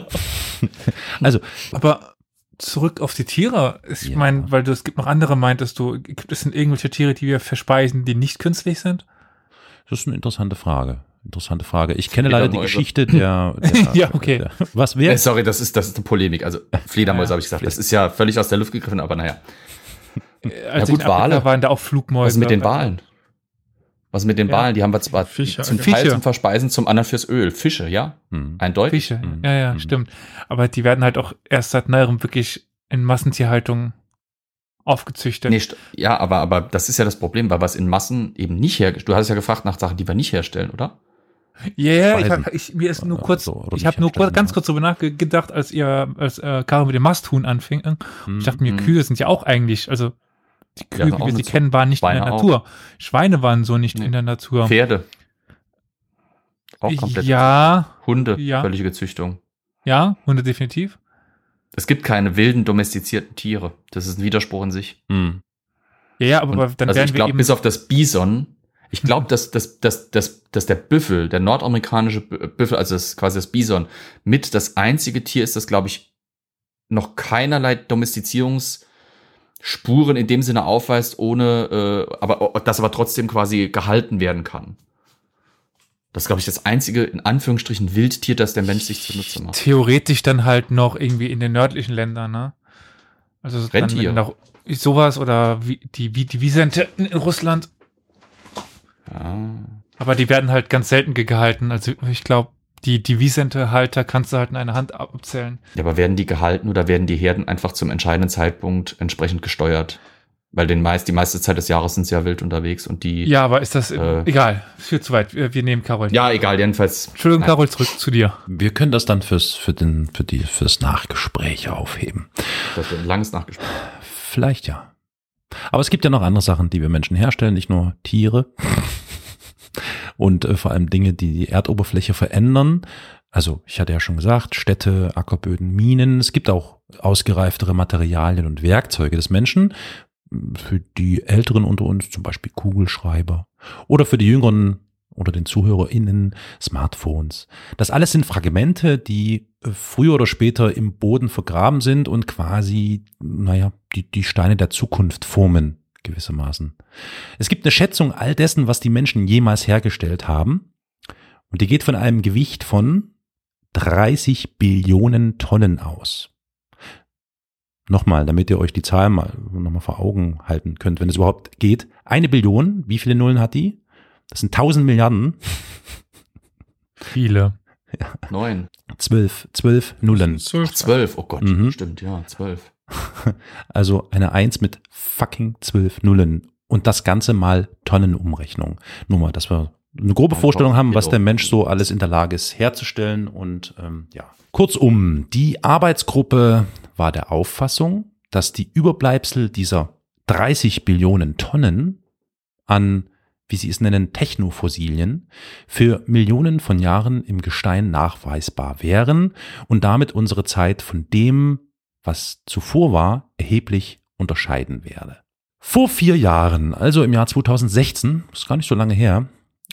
[laughs] also, Aber zurück auf die Tiere. Ich Ja. meine, weil du, es gibt noch andere, meintest du, gibt es denn irgendwelche Tiere, die wir verspeisen, die nicht künstlich sind? das ist eine interessante Frage. Interessante Frage. Ich kenne leider die Geschichte der, der [laughs] Ja, okay. Der, was Äh, wäre? sorry, das ist, das ist eine Polemik. Also Fledermäuse Ja, habe ich gesagt. Das ist ja völlig aus der Luft gegriffen, aber naja. Äh, Als gut, in Afrika Wale. waren da auch Flugmäuse. Was ist mit den Walen? Was ist mit den Ja. Walen? Die haben wir zwar Fische. zum Fische. Teil zum Verspeisen, zum anderen fürs Öl. Fische, ja? Hm. Eindeutig. Fische. Mhm. Ja, ja, Mhm. stimmt. Aber die werden halt auch erst seit neuerem wirklich in Massentierhaltung aufgezüchtet. Nee, ja, aber, aber das ist ja das Problem, weil was in Massen eben nicht hergestellt. Du hast ja gefragt nach Sachen, die wir nicht herstellen, oder? Ja, ja, ich, hab, ich mir ist nur Oder kurz, so, ich habe nur kurz, ganz ja. kurz drüber nachgedacht, als ihr, als äh, Caro mit dem Masthuhn anfing. Hm. Ich dachte mir, Mhm. Kühe sind ja auch eigentlich, also die Ja, Kühe, auch wie wir sie kennen, waren nicht in Schweine der auch. Natur. Schweine waren so nicht Nee. in der Natur. Pferde. Auch komplett. Ja, Hunde, Ja. völlige Gezüchtung. ja, Hunde definitiv. Es gibt keine wilden, domestizierten Tiere. Das ist ein Widerspruch in sich. Hm. Ja, ja, aber Und, dann also werden ich glaube, bis auf das Bison, ich glaube, dass, dass, dass, dass, dass der Büffel, der nordamerikanische Bü- Büffel, also das, quasi das Bison, mit das einzige Tier ist, das, glaube ich, noch keinerlei Domestizierungsspuren in dem Sinne aufweist, ohne, äh, aber das aber trotzdem quasi gehalten werden kann. Das ist, glaube ich, das einzige, in Anführungsstrichen, Wildtier, das der Mensch sich zunutze macht. theoretisch dann halt noch irgendwie in den nördlichen Ländern, ne? Also dann, Rentier. wenn noch sowas oder wie die, wie die Wiesente in Russland. Ja. Aber die werden halt ganz selten gehalten. Also ich glaube, die, die Wiesente-Halter kannst du halt in einer Hand abzählen. Ja, aber werden die gehalten oder werden die Herden einfach zum entscheidenden Zeitpunkt entsprechend gesteuert? Weil den meist, die meiste Zeit des Jahres sind sie ja wild unterwegs und die. Ja, aber ist das Äh. egal. Viel zu weit. Wir, wir nehmen Carol. Ja, egal, jedenfalls. Entschuldigung, Nein. Carol, zurück zu dir. Wir können das dann fürs, für den, für die, fürs Nachgespräch aufheben. Das wird ein langes Nachgespräch. Vielleicht ja. Aber es gibt ja noch andere Sachen, die wir Menschen herstellen, nicht nur Tiere. [laughs] Und äh, vor allem Dinge, die die Erdoberfläche verändern. Also ich hatte ja schon gesagt, Städte, Ackerböden, Minen. Es gibt auch ausgereiftere Materialien und Werkzeuge des Menschen. Für die Älteren unter uns zum Beispiel Kugelschreiber. Oder für die Jüngeren oder den ZuhörerInnen Smartphones. Das alles sind Fragmente, die äh, früher oder später im Boden vergraben sind und quasi, naja, die, die Steine der Zukunft formen, gewissermaßen. Es gibt eine Schätzung all dessen, was die Menschen jemals hergestellt haben. Und die geht von einem Gewicht von 30 Billionen Tonnen aus. Nochmal, damit ihr euch die Zahl mal nochmal vor Augen halten könnt, wenn es überhaupt geht. Eine Billion, wie viele Nullen hat die? Das sind 1000 Milliarden. Viele. Neun. Zwölf, zwölf Nullen. Ach, zwölf. Oh Gott, Mhm. stimmt, ja, zwölf. [laughs] Also eine Eins mit fucking zwölf Nullen. Und das Ganze mal Tonnenumrechnung. Nur mal, dass wir eine grobe Vorstellung haben, was der Mensch so alles in der Lage ist herzustellen. Und ähm, ja. Kurzum, die Arbeitsgruppe war der Auffassung, dass die Überbleibsel dieser 30 Billionen Tonnen an, wie sie es nennen, Technofossilien für Millionen von Jahren im Gestein nachweisbar wären und damit unsere Zeit von dem, was zuvor war, erheblich unterscheiden werde. Vor vier Jahren, also im Jahr 2016, das ist gar nicht so lange her,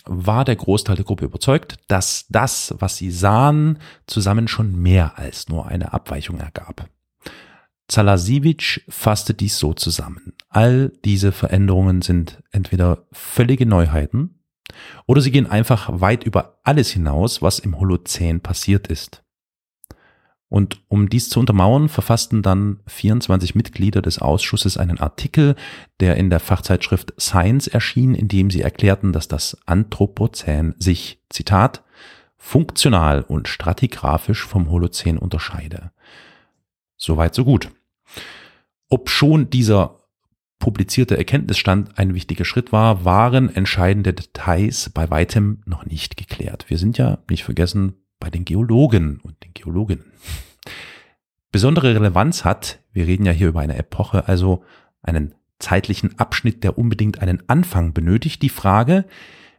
war der Großteil der Gruppe überzeugt, dass das, was sie sahen, zusammen schon mehr als nur eine Abweichung ergab. Zalasiewicz fasste dies so zusammen. All diese Veränderungen sind entweder völlige Neuheiten oder sie gehen einfach weit über alles hinaus, was im Holozän passiert ist. Und um dies zu untermauern, verfassten dann 24 Mitglieder des Ausschusses einen Artikel, der in der Fachzeitschrift Science erschien, in dem sie erklärten, dass das Anthropozän sich, Zitat, funktional und stratigraphisch vom Holozän unterscheide. Soweit so gut. Ob schon dieser publizierte Erkenntnisstand ein wichtiger Schritt war, waren entscheidende Details bei weitem noch nicht geklärt. Wir sind ja, nicht vergessen, bei den Geologen und den Geologinnen. Besondere Relevanz hat, wir reden ja hier über eine Epoche, also einen zeitlichen Abschnitt, der unbedingt einen Anfang benötigt, die Frage,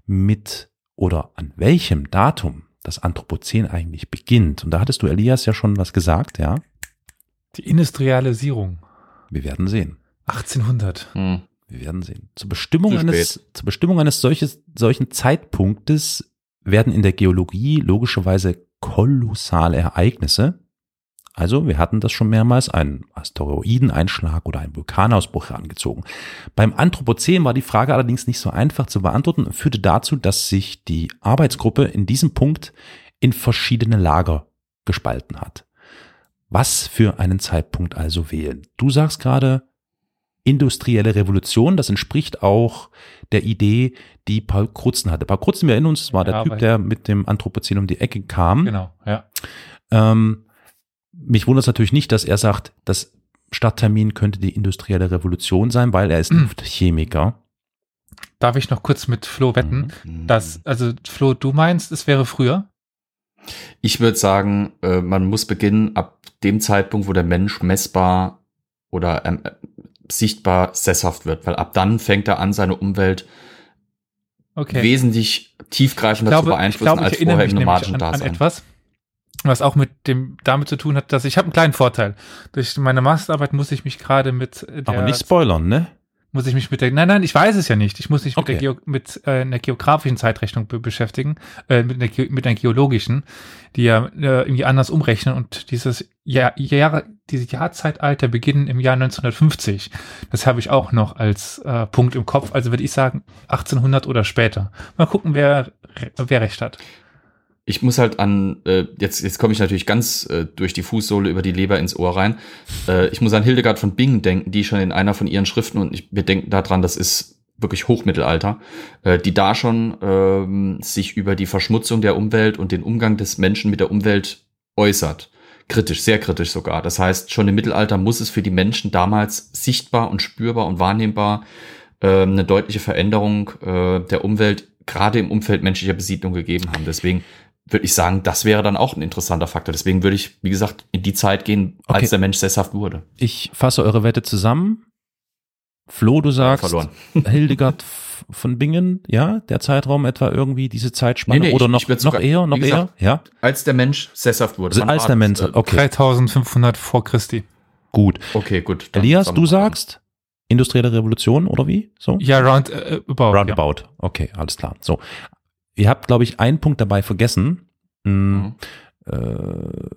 mit oder an welchem Datum das Anthropozän eigentlich beginnt. Und da hattest du, Elias, ja schon was gesagt, ja? Die Industrialisierung. Wir werden sehen. 1800. Hm. Wir werden sehen. Zur Bestimmung Zu eines, zur Bestimmung eines solches, solchen Zeitpunktes werden in der Geologie logischerweise kolossale Ereignisse, also wir hatten das schon mehrmals, einen Asteroideneinschlag oder einen Vulkanausbruch herangezogen. Beim Anthropozän war die Frage allerdings nicht so einfach zu beantworten und führte dazu, dass sich die Arbeitsgruppe in diesem Punkt in verschiedene Lager gespalten hat. Was für einen Zeitpunkt also wählen? Du sagst gerade industrielle Revolution, das entspricht auch der Idee, die Paul Krutzen hatte. Paul Krutzen, wir erinnern uns, das war der Ja, Typ, der mit dem Anthropozän um die Ecke kam. Genau, ja. Ähm, mich wundert es natürlich nicht, dass er sagt, das Starttermin könnte die industrielle Revolution sein, weil er ist Mhm. Luftchemiker. Darf ich noch kurz mit Flo wetten? Mhm. Dass, also Flo, du meinst, es wäre früher? Ich würde sagen, äh, man muss beginnen ab dem Zeitpunkt, wo der Mensch messbar oder ähm, äh, sichtbar sesshaft wird, weil ab dann fängt er an, seine Umwelt Okay. wesentlich tiefgreifender zu glaube, ich, beeinflussen glaube, als vorher im nomadischen an, an Dasein. etwas, was auch mit dem damit zu tun hat, dass ich habe einen kleinen Vorteil. Durch meine Masterarbeit muss ich mich gerade mit der, Aber nicht spoilern, ne? Muss ich mich mit der, nein, nein, ich weiß es ja nicht. Ich muss mich Okay. mit, der Geo, mit äh, einer geografischen Zeitrechnung be beschäftigen, äh, mit, einer, mit einer geologischen, die ja äh, irgendwie anders umrechnen und dieses Jahr, Jahr, diese Jahrzeitalter beginnen im Jahr 1950. Das habe ich auch noch als äh, Punkt im Kopf. Also würde ich sagen 1800 oder später. Mal gucken, wer, wer recht hat. Ich muss halt an, äh, jetzt, jetzt komme ich natürlich ganz äh, durch die Fußsohle über die Leber ins Ohr rein. Äh, ich muss an Hildegard von Bingen denken, die schon in einer von ihren Schriften, und ich, wir denken daran, das ist wirklich Hochmittelalter, äh, die da schon ähm, sich über die Verschmutzung der Umwelt und den Umgang des Menschen mit der Umwelt äußert. Kritisch, sehr kritisch sogar. Das heißt, schon im Mittelalter muss es für die Menschen damals sichtbar und spürbar und wahrnehmbar äh, eine deutliche Veränderung äh, der Umwelt gerade im Umfeld menschlicher Besiedlung gegeben haben. Deswegen würde ich sagen, das wäre dann auch ein interessanter Faktor. Deswegen würde ich, wie gesagt, in die Zeit gehen, als Okay. der Mensch sesshaft wurde. Ich fasse eure Wette zusammen. Flo, du sagst Verloren. [laughs] Hildegard von Bingen, ja, der Zeitraum etwa irgendwie diese Zeitspanne Nee, nee, oder ich- noch, noch sogar- eher, noch wie eher, gesagt, ja, Als der Mensch sesshaft wurde. also als der? Mensch, Äh, okay, 3500 vor Christi. gut. Okay, gut. Elias, du sagst industrielle Revolution oder wie? So? Ja, round äh, about. Ja. Roundabout. Okay, alles klar. So. Ihr habt, glaube ich, einen Punkt dabei vergessen. Hm, Mhm. äh,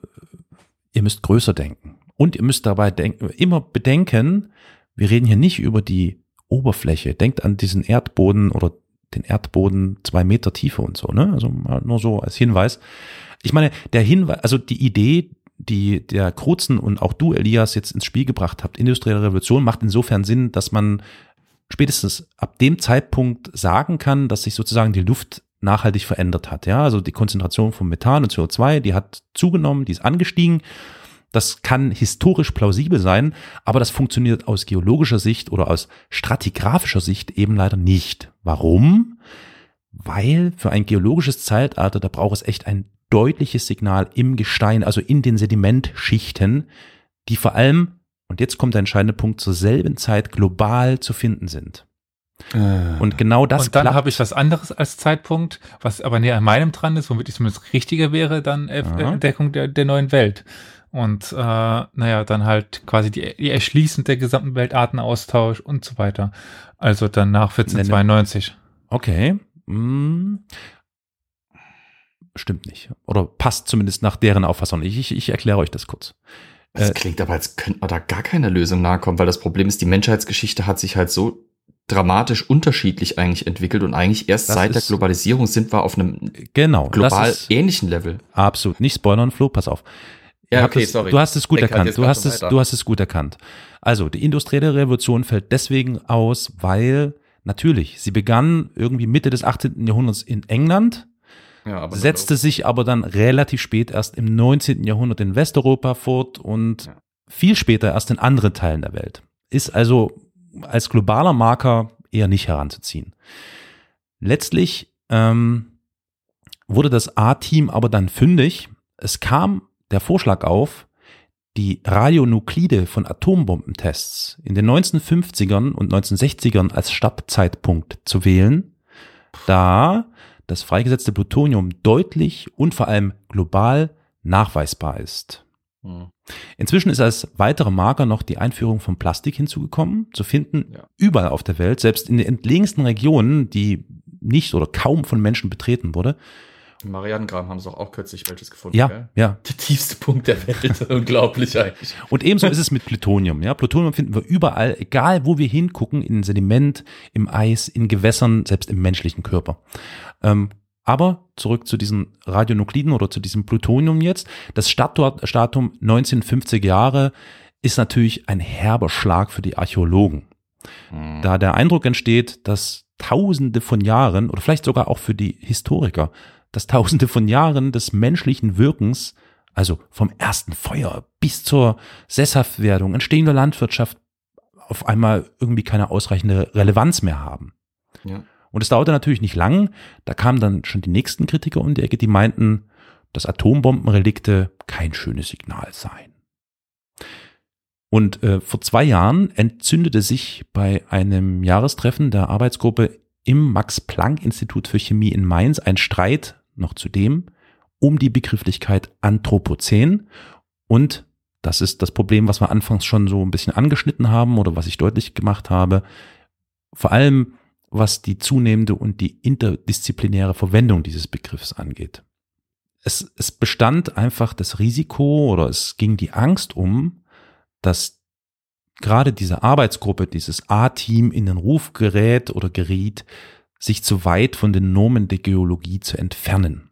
ihr müsst größer denken. Und ihr müsst dabei denken, immer bedenken, wir reden hier nicht über die Oberfläche. Denkt an diesen Erdboden oder den Erdboden zwei Meter Tiefe und so, ne? Also nur so als Hinweis. Ich meine, der Hinweis, also die Idee, die der Krutzen und auch du, Elias, jetzt ins Spiel gebracht habt, industrielle Revolution, macht insofern Sinn, dass man spätestens ab dem Zeitpunkt sagen kann, dass sich sozusagen die Luft nachhaltig verändert hat. Ja, also die Konzentration von Methan und CO2, die hat zugenommen, die ist angestiegen. Das kann historisch plausibel sein, aber das funktioniert aus geologischer Sicht oder aus stratigraphischer Sicht eben leider nicht. Warum? Weil für ein geologisches Zeitalter, da braucht es echt ein deutliches Signal im Gestein, also in den Sedimentschichten, die vor allem, und jetzt kommt der entscheidende Punkt, zur selben Zeit global zu finden sind. Äh, Und genau das und dann habe ich was anderes als Zeitpunkt, was aber näher an meinem dran ist, womit ich zumindest richtiger wäre, dann äh, Aha. Entdeckung der, der neuen Welt. Und äh, naja, dann halt quasi die, die Erschließung der gesamten Weltartenaustausch und so weiter. Also dann nach 1492. Okay. Hm. Stimmt nicht. Oder passt zumindest nach deren Auffassung nicht. Ich, ich erkläre euch das kurz. Das Äh, klingt aber, als könnte man da gar keine Lösung nahe kommen, weil das Problem ist, die Menschheitsgeschichte hat sich halt so dramatisch unterschiedlich eigentlich entwickelt und eigentlich erst Das seit der Globalisierung sind wir auf einem Genau. global ähnlichen Level. absolut nicht spoilern, Flo, pass auf. Ja, okay, sorry. Du hast es gut halt erkannt. Du hast es, weiter. du hast es gut erkannt. Also, die industrielle Revolution fällt deswegen aus, weil natürlich, sie begann irgendwie Mitte des 18. Jahrhunderts in England, Ja, setzte sich aber dann relativ spät erst im 19. Jahrhundert in Westeuropa fort und Ja. viel später erst in anderen Teilen der Welt. Ist also als globaler Marker eher nicht heranzuziehen. Letztlich ähm, wurde das A-Team aber dann fündig. Es kam der Vorschlag auf, die Radionuklide von Atombombentests in den 1950ern und 1960ern als Startzeitpunkt zu wählen, da das freigesetzte Plutonium deutlich und vor allem global nachweisbar ist. Hm. Inzwischen ist als weitere Marker noch die Einführung von Plastik hinzugekommen, zu finden Ja. überall auf der Welt, selbst in den entlegensten Regionen, die nicht oder kaum von Menschen betreten wurde. Marianengraben haben sie doch auch kürzlich welches gefunden. Ja, Gell? ja. Der tiefste Punkt der Welt. [laughs] Unglaublich eigentlich. Und ebenso ist es mit Plutonium. Ja, Plutonium finden wir überall, egal wo wir hingucken, in Sediment, im Eis, in Gewässern, selbst im menschlichen Körper. Ähm, aber zurück zu diesen Radionukliden oder zu diesem Plutonium jetzt. Das Startdatum Datum 1950 Jahre ist natürlich ein herber Schlag für die Archäologen. Hm. da der Eindruck entsteht, dass Tausende von Jahren oder vielleicht sogar auch für die Historiker, dass Tausende von Jahren des menschlichen Wirkens, also vom ersten Feuer bis zur Sesshaftwerdung, Entstehung der Landwirtschaft, auf einmal irgendwie keine ausreichende Relevanz mehr haben. Ja. Und es dauerte natürlich nicht lang, da kamen dann schon die nächsten Kritiker um die Ecke, die meinten, dass Atombombenrelikte kein schönes Signal seien. Und äh, vor zwei Jahren entzündete sich bei einem Jahrestreffen der Arbeitsgruppe im Max-Planck-Institut für Chemie in Mainz ein Streit, noch zudem, um die Begrifflichkeit Anthropozän. Und das ist das Problem, was wir anfangs schon so ein bisschen angeschnitten haben oder was ich deutlich gemacht habe. Vor allem, was die zunehmende und die interdisziplinäre Verwendung dieses Begriffs angeht. Es, es bestand einfach das Risiko oder es ging die Angst um, dass gerade diese Arbeitsgruppe, dieses A-Team in den Ruf gerät oder geriet, sich zu weit von den Normen der Geologie zu entfernen.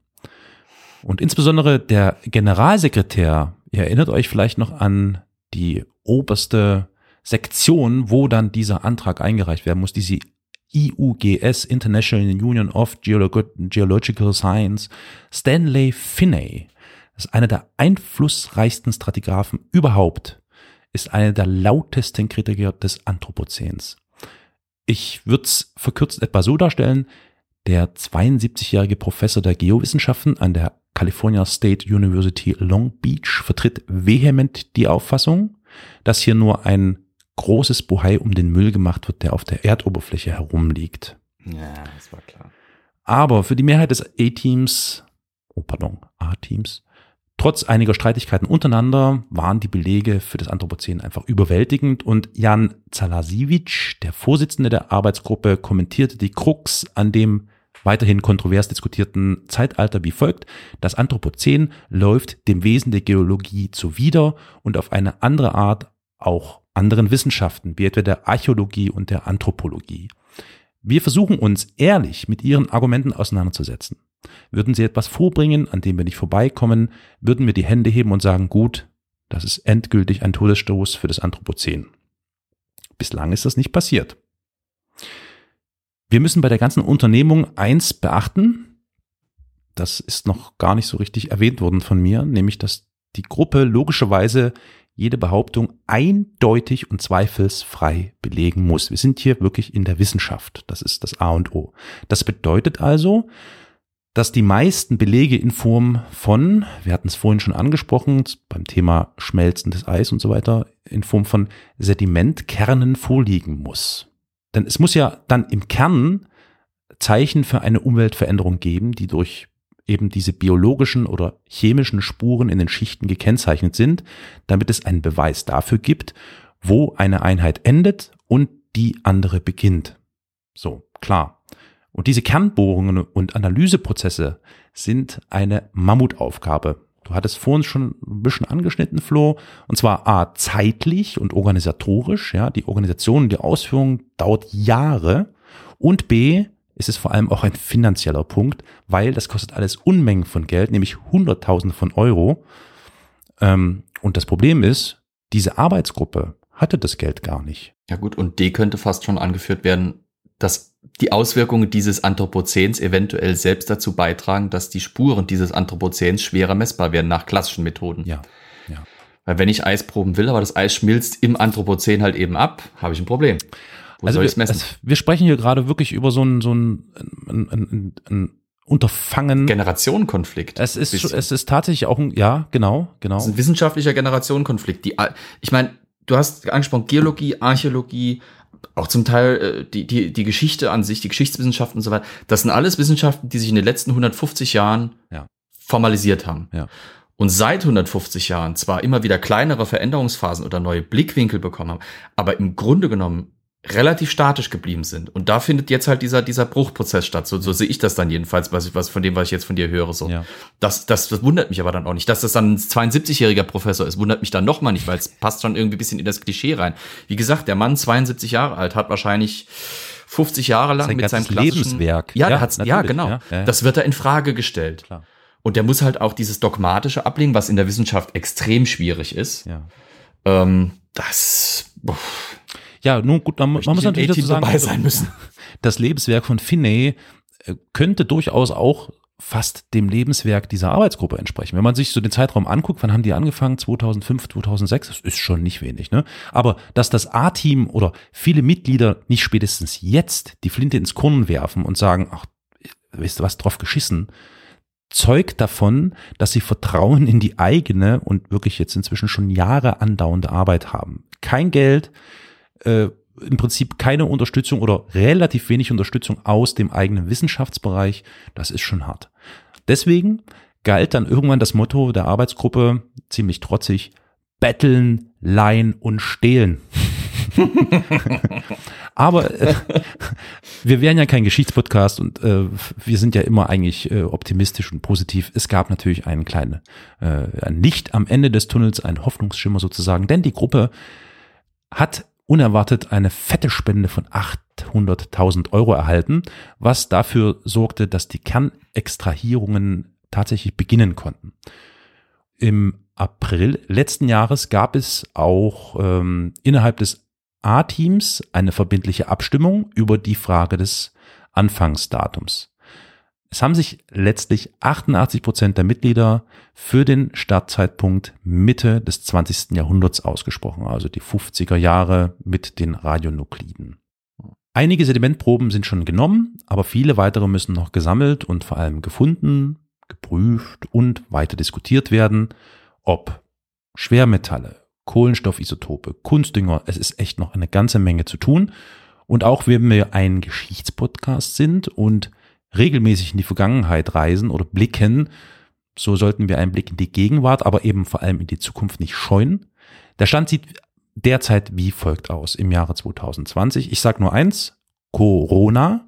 Und insbesondere der Generalsekretär, ihr erinnert euch vielleicht noch an die oberste Sektion, wo dann dieser Antrag eingereicht werden muss, diese IUGS, International Union of Geolog Geological Science, Stanley Finney, ist einer der einflussreichsten Stratigraphen überhaupt, ist einer der lautesten Kritiker des Anthropozäns. Ich würde es verkürzt etwa so darstellen, der 72-jährige Professor der Geowissenschaften an der California State University Long Beach vertritt vehement die Auffassung, dass hier nur ein großes Bohai um den Müll gemacht wird, der auf der Erdoberfläche herumliegt. Ja, das war klar. Aber für die Mehrheit des A-Teams, oh pardon, A-Teams, trotz einiger Streitigkeiten untereinander waren die Belege für das Anthropozän einfach überwältigend und Jan Zalasiewicz, der Vorsitzende der Arbeitsgruppe, kommentierte die Krux an dem weiterhin kontrovers diskutierten Zeitalter wie folgt. Das Anthropozän läuft dem Wesen der Geologie zuwider und auf eine andere Art auch anderen Wissenschaften, wie etwa der Archäologie und der Anthropologie. Wir versuchen uns ehrlich mit ihren Argumenten auseinanderzusetzen. Würden sie etwas vorbringen, an dem wir nicht vorbeikommen, würden wir die Hände heben und sagen, gut, das ist endgültig ein Todesstoß für das Anthropozän. Bislang ist das nicht passiert. Wir müssen bei der ganzen Unternehmung eins beachten. Das ist noch gar nicht so richtig erwähnt worden von mir, nämlich dass die Gruppe logischerweise jede Behauptung eindeutig und zweifelsfrei belegen muss. Wir sind hier wirklich in der Wissenschaft. Das ist das A und O. Das bedeutet also, dass die meisten Belege in Form von, wir hatten es vorhin schon angesprochen, beim Thema schmelzendes Eis und so weiter, in Form von Sedimentkernen vorliegen muss. Denn es muss ja dann im Kern Zeichen für eine Umweltveränderung geben, die durch eben diese biologischen oder chemischen Spuren in den Schichten gekennzeichnet sind, damit es einen Beweis dafür gibt, wo eine Einheit endet und die andere beginnt. So, klar. Und diese Kernbohrungen und Analyseprozesse sind eine Mammutaufgabe. Du hattest vorhin schon ein bisschen angeschnitten, Flo. Und zwar A, zeitlich und organisatorisch. Ja, die Organisation, die Ausführung dauert Jahre. Und B, ist es vor allem auch ein finanzieller Punkt, weil das kostet alles Unmengen von Geld, nämlich Hunderttausende von Euro. Ähm, und das Problem ist, diese Arbeitsgruppe hatte das Geld gar nicht. Ja gut, und D könnte fast schon angeführt werden, dass die Auswirkungen dieses Anthropozäns eventuell selbst dazu beitragen, dass die Spuren dieses Anthropozäns schwerer messbar werden nach klassischen Methoden. Ja, ja. Weil wenn ich Eis proben will, aber das Eis schmilzt im Anthropozän halt eben ab, habe ich ein Problem. Wo also messen? Es, wir sprechen hier gerade wirklich über so ein, so ein, ein, ein, ein Unterfangen. Generationenkonflikt. Es ist, es ist tatsächlich auch ein, ja, genau, genau. Es ist ein wissenschaftlicher Generationenkonflikt. Die, ich meine, du hast angesprochen, Geologie, Archäologie, auch zum Teil äh, die, die, die Geschichte an sich, die Geschichtswissenschaften und so weiter. Das sind alles Wissenschaften, die sich in den letzten 150 Jahren ja. formalisiert haben. Ja. Und seit 150 Jahren zwar immer wieder kleinere Veränderungsphasen oder neue Blickwinkel bekommen haben, aber im Grunde genommen relativ statisch geblieben sind. Und da findet jetzt halt dieser, dieser Bruchprozess statt. So, so sehe ich das dann jedenfalls, was, ich, was von dem, was ich jetzt von dir höre. So. Ja. Das, das, das wundert mich aber dann auch nicht. Dass das dann ein 72-jähriger Professor ist, wundert mich dann nochmal nicht, weil es passt schon irgendwie ein bisschen in das Klischee rein. Wie gesagt, der Mann, 72 Jahre alt, hat wahrscheinlich 50 Jahre lang Sein mit seinem Lebenswerk. Ja, ja, hat's, ja genau. Ja, ja, das wird da in Frage gestellt. Klar. Und der muss halt auch dieses Dogmatische ablegen, was in der Wissenschaft extrem schwierig ist. Ja. Ähm, das. Boah ja, nun gut, man, man muss natürlich dazu sagen, müssen. [laughs] das Lebenswerk von Finney äh, könnte durchaus auch fast dem Lebenswerk dieser Arbeitsgruppe entsprechen. Wenn man sich so den Zeitraum anguckt, wann haben die angefangen? 2005, 2006, das ist schon nicht wenig, ne? Aber dass das A-Team oder viele Mitglieder nicht spätestens jetzt die Flinte ins Korn werfen und sagen, ach, weißt du was, drauf geschissen, zeugt davon, dass sie Vertrauen in die eigene und wirklich jetzt inzwischen schon Jahre andauernde Arbeit haben. Kein Geld, äh, im Prinzip keine Unterstützung oder relativ wenig Unterstützung aus dem eigenen Wissenschaftsbereich. Das ist schon hart. Deswegen galt dann irgendwann das Motto der Arbeitsgruppe ziemlich trotzig, betteln, leihen und stehlen. [laughs] Aber äh, wir wären ja kein Geschichtspodcast und äh, wir sind ja immer eigentlich äh, optimistisch und positiv. Es gab natürlich einen kleinen äh, Licht am Ende des Tunnels, ein Hoffnungsschimmer sozusagen, denn die Gruppe hat unerwartet eine fette Spende von 800.000 Euro erhalten, was dafür sorgte, dass die Kernextrahierungen tatsächlich beginnen konnten. Im April letzten Jahres gab es auch ähm, innerhalb des A-Teams eine verbindliche Abstimmung über die Frage des Anfangsdatums. Es haben sich letztlich 88 Prozent der Mitglieder für den Startzeitpunkt Mitte des 20. Jahrhunderts ausgesprochen, also die 50er Jahre mit den Radionukliden. Einige Sedimentproben sind schon genommen, aber viele weitere müssen noch gesammelt und vor allem gefunden, geprüft und weiter diskutiert werden, ob Schwermetalle, Kohlenstoffisotope, Kunstdünger, es ist echt noch eine ganze Menge zu tun. Und auch wenn wir ein Geschichtspodcast sind und regelmäßig in die Vergangenheit reisen oder blicken, so sollten wir einen Blick in die Gegenwart, aber eben vor allem in die Zukunft nicht scheuen. Der Stand sieht derzeit wie folgt aus im Jahre 2020. Ich sage nur eins, Corona.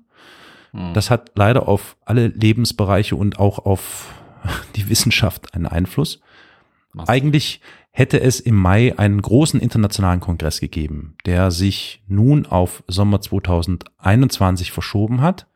Hm. Das hat leider auf alle Lebensbereiche und auch auf [laughs] die Wissenschaft einen Einfluss. Was? Eigentlich hätte es im Mai einen großen internationalen Kongress gegeben, der sich nun auf Sommer 2021 verschoben hat.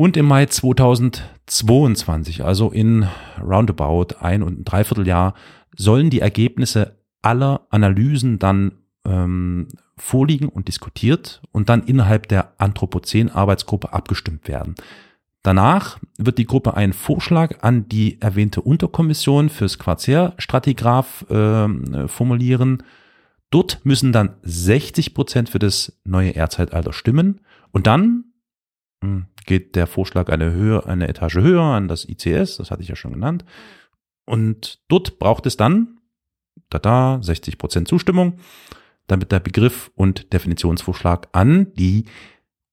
Und im Mai 2022, also in roundabout ein und ein Dreivierteljahr, sollen die Ergebnisse aller Analysen dann ähm, vorliegen und diskutiert und dann innerhalb der Anthropozän-Arbeitsgruppe abgestimmt werden. Danach wird die Gruppe einen Vorschlag an die erwähnte Unterkommission fürs Quarzärstratigraph äh, formulieren. Dort müssen dann 60 Prozent für das neue Erdzeitalter stimmen und dann geht der Vorschlag eine Höhe, eine Etage höher an das ICS, das hatte ich ja schon genannt. Und dort braucht es dann, da da, 60 Prozent Zustimmung, damit der Begriff und Definitionsvorschlag an die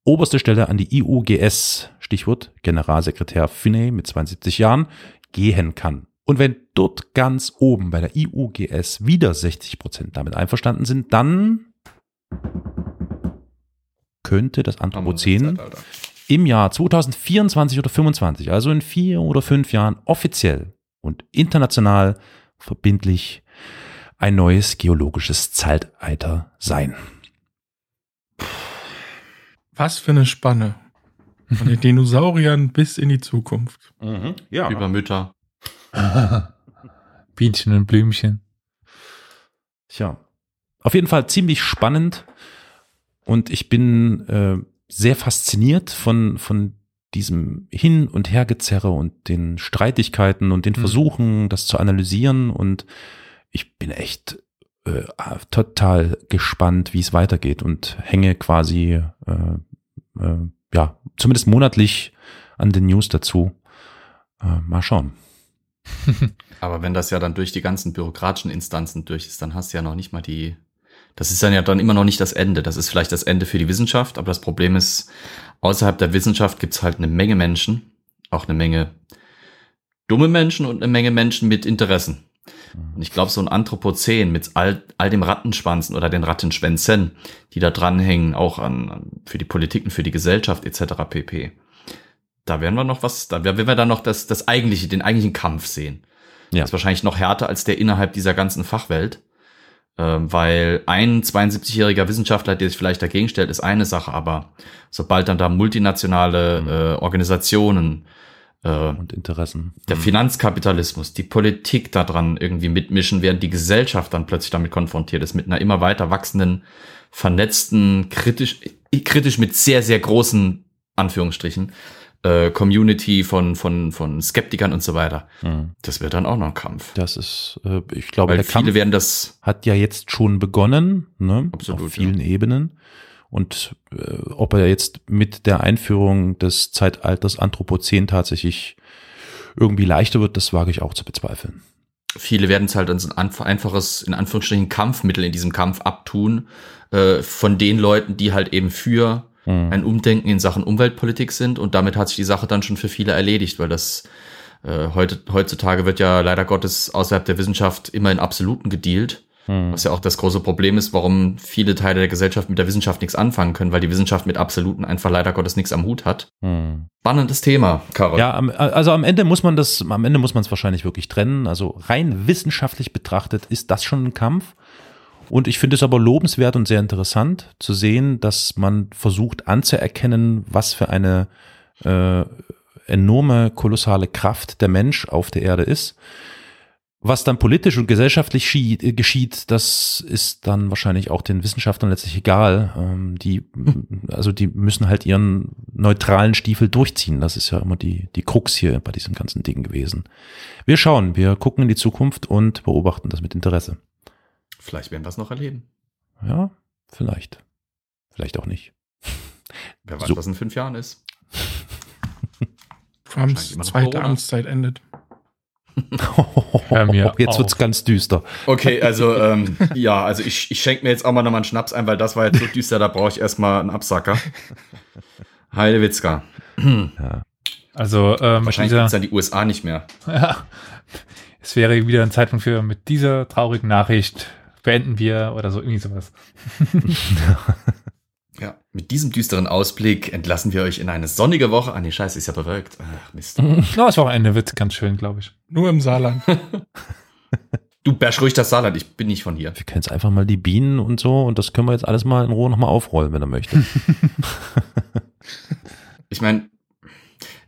oberste Stelle an die IUGS, Stichwort Generalsekretär Finney mit 72 Jahren, gehen kann. Und wenn dort ganz oben bei der IUGS wieder 60 Prozent damit einverstanden sind, dann könnte das Anthropozän im Jahr 2024 oder 2025, also in vier oder fünf Jahren offiziell und international verbindlich ein neues geologisches Zeitalter sein. Was für eine Spanne. Von den [laughs] Dinosauriern bis in die Zukunft. Ja. Über Mütter. [laughs] Bienchen und Blümchen. Tja. Auf jeden Fall ziemlich spannend und ich bin äh, sehr fasziniert von, von diesem Hin- und Hergezerre und den Streitigkeiten und den Mhm. Versuchen, das zu analysieren und ich bin echt äh, total gespannt, wie es weitergeht und hänge quasi äh, äh, ja zumindest monatlich an den News dazu. Äh, mal schauen. [laughs] Aber wenn das ja dann durch die ganzen bürokratischen Instanzen durch ist, dann hast du ja noch nicht mal die. Das ist dann ja dann immer noch nicht das Ende. Das ist vielleicht das Ende für die Wissenschaft, aber das Problem ist, außerhalb der Wissenschaft gibt's halt eine Menge Menschen, auch eine Menge dumme Menschen und eine Menge Menschen mit Interessen. Und ich glaube, so ein Anthropozän mit all, all dem Rattenschwanzen oder den Rattenschwänzen, die da dranhängen, auch an, an für die Politik und für die Gesellschaft etc. pp. Da werden wir noch was, da werden wir dann noch das, das eigentliche, den eigentlichen Kampf sehen. Ja. Das ist wahrscheinlich noch härter als der innerhalb dieser ganzen Fachwelt. Ähm, weil ein 72-jähriger Wissenschaftler, der sich vielleicht dagegen stellt, ist eine Sache, aber sobald dann da multinationale Mhm. äh, Organisationen, äh, Und Interessen. der Mhm. Finanzkapitalismus, die Politik daran irgendwie mitmischen, während die Gesellschaft dann plötzlich damit konfrontiert ist, mit einer immer weiter wachsenden, vernetzten, kritisch, kritisch mit sehr, sehr großen Anführungsstrichen, äh, Community von, von, von Skeptikern und so weiter. Mhm. Das wird dann auch noch ein Kampf. Das ist, äh, ich glaube, Weil der viele Kampf werden das, hat ja jetzt schon begonnen, ne? Absolut, auf vielen Ebenen. Und äh, ob er jetzt mit der Einführung des Zeitalters Anthropozän tatsächlich irgendwie leichter wird, das wage ich auch zu bezweifeln. viele werden es halt als ein einfaches, in Anführungsstrichen, Kampfmittel in diesem Kampf abtun, äh, von den Leuten, die halt eben für Mhm. ein Umdenken in Sachen Umweltpolitik sind und damit hat sich die Sache dann schon für viele erledigt, weil das äh, heute, heutzutage wird ja leider Gottes außerhalb der Wissenschaft immer in Absoluten gedealt, Mhm. was ja auch das große Problem ist, warum viele Teile der Gesellschaft mit der Wissenschaft nichts anfangen können, weil die Wissenschaft mit Absoluten einfach leider Gottes nichts am Hut hat. Mhm. Spannendes Thema, Karol. Ja, also am Ende muss man das, am Ende muss man es wahrscheinlich wirklich trennen. Also rein wissenschaftlich betrachtet ist das schon ein Kampf. Und ich finde es aber lobenswert und sehr interessant zu sehen, dass man versucht anzuerkennen, was für eine äh, enorme, kolossale Kraft der Mensch auf der Erde ist. Was dann politisch und gesellschaftlich äh, geschieht, das ist dann wahrscheinlich auch den Wissenschaftlern letztlich egal. Ähm, die, [laughs] also die müssen halt ihren neutralen Stiefel durchziehen. Das ist ja immer die, die Krux hier bei diesem ganzen Ding gewesen. Wir schauen, wir gucken in die Zukunft und beobachten das mit Interesse. Vielleicht werden wir es noch erleben. Ja, vielleicht. Vielleicht auch nicht. Wer weiß, So. was in fünf Jahren ist. [laughs] Trumps zweite Corona. Amtszeit endet. [laughs] Hör mir Jetzt auf. wird's ganz düster. Okay, also ähm, ja, also ich, ich schenke mir jetzt auch mal nochmal einen Schnaps ein, weil das war jetzt so [laughs] düster, da brauche ich erstmal einen Absacker. Heidewitzka. Also ähm, Wahrscheinlich dieser, gibt's dann die USA nicht mehr. ja, es wäre wieder ein Zeitpunkt für mit dieser traurigen Nachricht beenden wir oder so irgendwie sowas. [laughs] Ja. Mit diesem düsteren Ausblick entlassen wir euch in eine sonnige Woche. Ah nee, scheiße, ist ja bewölkt. Ach, Mist. [laughs] Ja, das Wochenende wird ganz schön, glaube ich. Nur im Saarland. [laughs] Du bash ruhig das Saarland, ich bin nicht von hier. Wir können jetzt einfach mal die Bienen und so und das können wir jetzt alles mal in Ruhe nochmal aufrollen, wenn er möchte. Ich meine,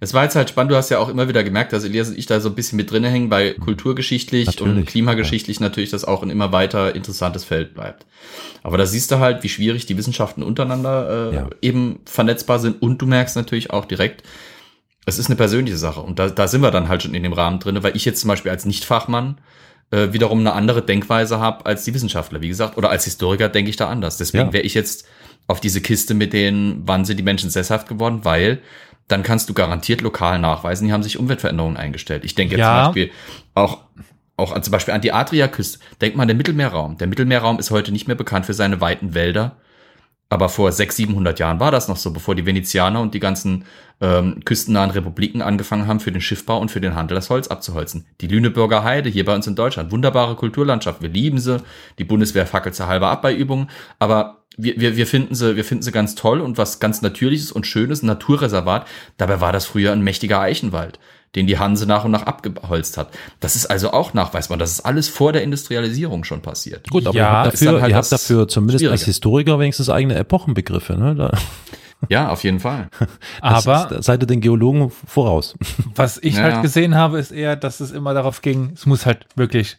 es war jetzt halt spannend, du hast ja auch immer wieder gemerkt, dass Elias und ich da so ein bisschen mit drin hängen, weil kulturgeschichtlich Natürlich, und klimageschichtlich natürlich das auch ein immer weiter interessantes Feld bleibt. Aber da siehst du halt, wie schwierig die Wissenschaften untereinander äh, Ja. eben vernetzbar sind und du merkst natürlich auch direkt, es ist eine persönliche Sache und da, da sind wir dann halt schon in dem Rahmen drin, weil ich jetzt zum Beispiel als Nicht-Fachmann äh, wiederum eine andere Denkweise habe als die Wissenschaftler, wie gesagt, oder als Historiker denke ich da anders. Deswegen Ja. wäre ich jetzt auf diese Kiste mit den, wann sind die Menschen sesshaft geworden, weil dann kannst du garantiert lokal nachweisen, die haben sich Umweltveränderungen eingestellt. Ich denke jetzt Ja. zum Beispiel auch, auch an, zum Beispiel an die Adriaküste. Denk mal an den Mittelmeerraum. Der Mittelmeerraum ist heute nicht mehr bekannt für seine weiten Wälder. Aber vor 600, 700 Jahren war das noch so, bevor die Venezianer und die ganzen ähm, küstennahen Republiken angefangen haben, für den Schiffbau und für den Handel das Holz abzuholzen. Die Lüneburger Heide hier bei uns in Deutschland, wunderbare Kulturlandschaft, wir lieben sie. Die Bundeswehr fackelt sie halber ab bei Übungen, aber wir, wir, wir, finden sie, wir finden sie ganz toll und was ganz Natürliches und Schönes, ein Naturreservat. Dabei war das früher ein mächtiger Eichenwald. Den die Hanse nach und nach abgeholzt hat. Das ist also auch nachweisbar. Das ist alles vor der Industrialisierung schon passiert. Gut, aber Ja, ihr habt dafür, halt ihr habt dafür zumindest als. Historiker wenigstens eigene Epochenbegriffe. Ne? Da, Ja, auf jeden Fall. [laughs] das Aber ist, seid ihr den Geologen voraus. was ich Ja, halt gesehen habe, ist eher, dass es immer darauf ging, es muss halt wirklich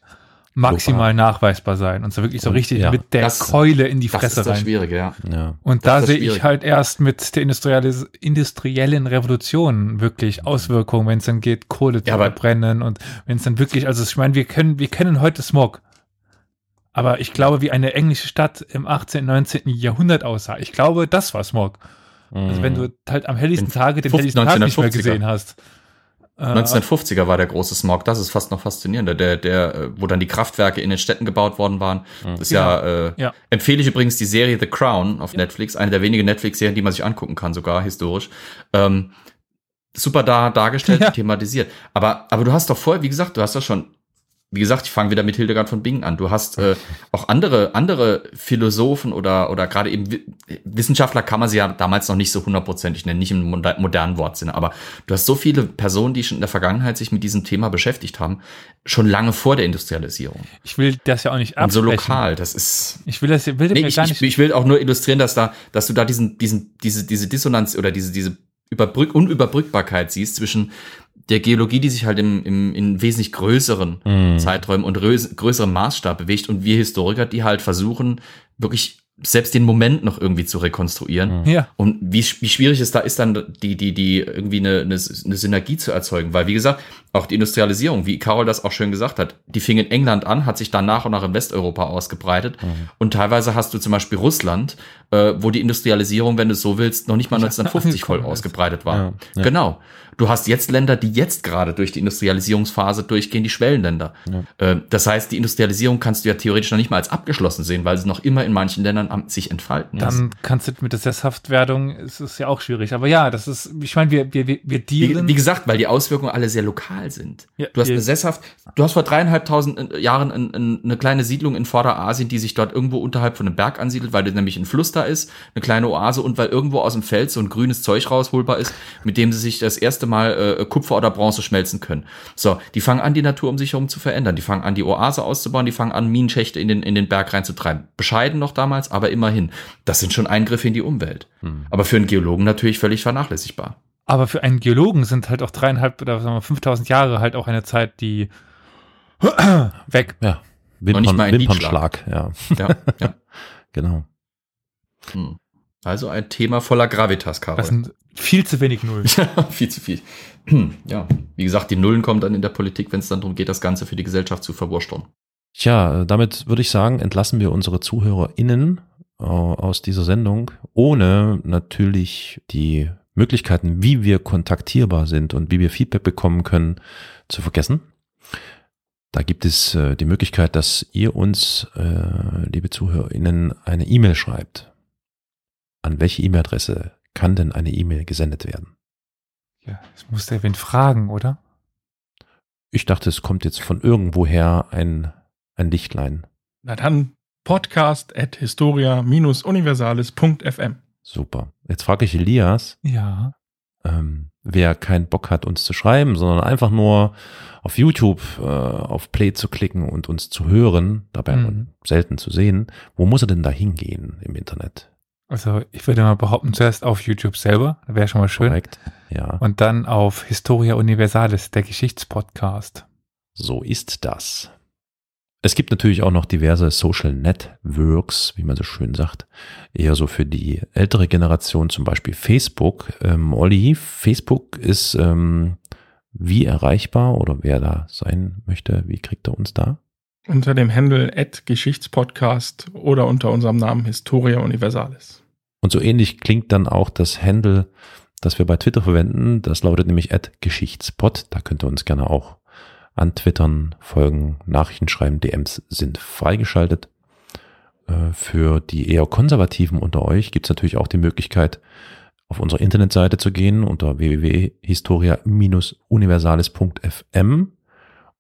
maximal nachweisbar sein und so wirklich so Und, richtig ja. mit der Das- Keule in die Das Fresse ist das rein. Schwierige, ja. Ja. Und Das da ist das sehe ich halt erst mit der industriellen Revolution wirklich Auswirkungen, wenn es dann geht, Kohle zu verbrennen und wenn es dann wirklich, also ich meine, wir können, wir kennen heute Smog. Aber ich glaube, wie eine englische Stadt im 18., 19. Jahrhundert aussah. Ich glaube, das war Smog. Also wenn du halt am helllichten In Tage den 15- helllichten Tag nicht mehr 1950er. gesehen hast. Äh, 1950er war der große Smog. Das ist fast noch faszinierender. Der, der, äh, wo dann die Kraftwerke in den Städten gebaut worden waren. Das ist ja, äh, Ja. empfehle ich übrigens die Serie The Crown auf Netflix. Eine der wenigen Netflix-Serien, die man sich angucken kann, sogar historisch. Ähm, super da dargestellt, [laughs] Ja. thematisiert. Aber, aber du hast doch vorher, wie gesagt, du hast doch schon, wie gesagt, ich fange wieder mit Hildegard von Bingen an. Du hast äh, auch andere, andere Philosophen oder, oder gerade eben Wi- Wissenschaftler kann man sie ja damals noch nicht so hundertprozentig nennen, nicht im moder- modernen Wortsinne. Aber du hast so viele Personen, die schon in der Vergangenheit sich mit diesem Thema beschäftigt haben, schon lange vor der Industrialisierung. ich will das ja auch nicht Und so absprechen. lokal, das ist. Ich will das will Nee, ich, gar ich, nicht. ich will auch nur illustrieren, dass da, dass du da diesen, diesen, diese, diese Dissonanz oder diese, diese Überbrück Unüberbrückbarkeit siehst zwischen der Geologie, die sich halt im, im in wesentlich größeren Mhm. Zeiträumen und größ- größerem Maßstab bewegt und wir Historiker, die halt versuchen, wirklich selbst den Moment noch irgendwie zu rekonstruieren. ja. Und wie, wie schwierig es da ist, dann die, die, die irgendwie eine, eine, eine Synergie zu erzeugen. Weil, wie gesagt, auch die Industrialisierung, wie Carol das auch schön gesagt hat, die fing in England an, hat sich dann nach und nach in Westeuropa ausgebreitet. Und teilweise hast du zum Beispiel Russland, äh, wo die Industrialisierung, wenn du es so willst, noch nicht mal 1950 voll [laughs] ist. ausgebreitet war. Ja, ja. Genau. Du hast jetzt Länder, die jetzt gerade durch die Industrialisierungsphase durchgehen, die Schwellenländer. Äh, das heißt, die Industrialisierung kannst du ja theoretisch noch nicht mal als abgeschlossen sehen, weil sie noch immer in manchen Ländern am sich entfalten. Dann kannst du mit der Sesshaftwerdung, ist es ja auch schwierig. Aber ja, das ist, ich meine, wir, wir, wir wir Wie, dealen. wie gesagt, weil die Auswirkungen alle sehr lokal sind. Ja, du hast eine sesshaft, du hast vor dreieinhalbtausend äh, Jahren ein, ein, eine kleine Siedlung in Vorderasien, die sich dort irgendwo unterhalb von einem Berg ansiedelt, weil nämlich ein Fluss da ist, eine kleine Oase und weil irgendwo aus dem Feld so ein grünes Zeug rausholbar ist, mit dem sie sich das erste Mal äh, Kupfer oder Bronze schmelzen können. So, die fangen an, die Natur um sich herum zu verändern. Die fangen an, die Oase auszubauen, die fangen an, Minenschächte in den, in den Berg reinzutreiben. Bescheiden noch damals, aber immerhin. Das sind schon Eingriffe in die Umwelt. Aber für einen Geologen natürlich völlig vernachlässigbar. Aber für einen Geologen sind halt auch dreieinhalb oder sagen wir 5000 Jahre halt auch eine Zeit, die [clears throat] weg. Ja. nicht Wimpern, mal ein Wimpernschlag, ja, Ja, ja. [laughs] genau. Hm. Also ein Thema voller Gravitas, Karol. Das sind viel zu wenig Nullen. [laughs] viel zu viel. [clears throat] Ja, wie gesagt, die Nullen kommen dann in der Politik, wenn es dann darum geht, das Ganze für die Gesellschaft zu verwursteln. Tja, damit würde ich sagen, entlassen wir unsere ZuhörerInnen äh, aus dieser Sendung, ohne natürlich die Möglichkeiten, wie wir kontaktierbar sind und wie wir Feedback bekommen können, zu vergessen. Da gibt es äh, die Möglichkeit, dass ihr uns, äh, liebe ZuhörerInnen, eine E-Mail schreibt. An welche E-Mail-Adresse kann denn eine E-Mail gesendet werden? Ja, das muss der wen fragen, oder? Ich dachte, es kommt jetzt von irgendwoher ein, ein Lichtlein. Na dann podcast at historia-universales.fm. Super. Jetzt frage ich Elias, Ja. ähm, wer keinen Bock hat, uns zu schreiben, sondern einfach nur auf YouTube äh, auf Play zu klicken und uns zu hören, dabei Mhm. selten zu sehen, wo muss er denn da hingehen im Internet? Also ich würde mal behaupten, zuerst auf YouTube selber, wäre schon mal schön. Korrekt? Ja, Und dann auf Historia Universalis, der Geschichtspodcast. so ist das. Es gibt natürlich auch noch diverse Social Networks, wie man so schön sagt, eher so für die ältere Generation, zum Beispiel Facebook. Ähm, Olli, Facebook ist ähm, wie erreichbar oder wer da sein möchte, wie kriegt er uns da? Unter dem Handle at Geschichtspodcast oder unter unserem Namen Historia Universalis. Und so ähnlich klingt dann auch das Handle, das wir bei Twitter verwenden. Das lautet nämlich at Geschichtspot. Da könnt ihr uns gerne auch antwittern, folgen, Nachrichten schreiben. DMs sind freigeschaltet. Äh, Für die eher Konservativen unter euch gibt es natürlich auch die Möglichkeit, auf unsere Internetseite zu gehen unter www.historia-universales.fm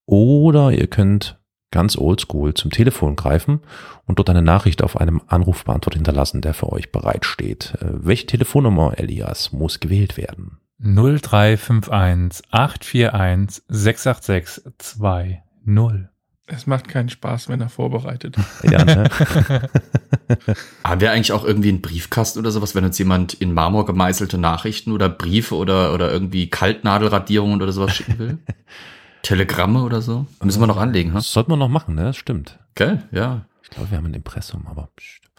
oder ihr könnt ganz oldschool zum Telefon greifen und dort eine Nachricht auf einem Anrufbeantworter hinterlassen, der für euch bereitsteht. Äh, Welche Telefonnummer, Elias, muss gewählt werden? 0351 841 686 20. Es macht keinen Spaß, wenn er vorbereitet. Ja, ne? [laughs] Haben wir eigentlich auch irgendwie einen Briefkasten oder sowas, wenn uns jemand in Marmor gemeißelte Nachrichten oder Briefe oder, oder irgendwie Kaltnadelradierungen oder sowas schicken will? [laughs] Telegramme oder so? Müssen wir noch anlegen, ha? Das sollten wir noch machen, ne? Das stimmt. Gell? Ja. Ich glaube, wir haben ein Impressum, aber pst.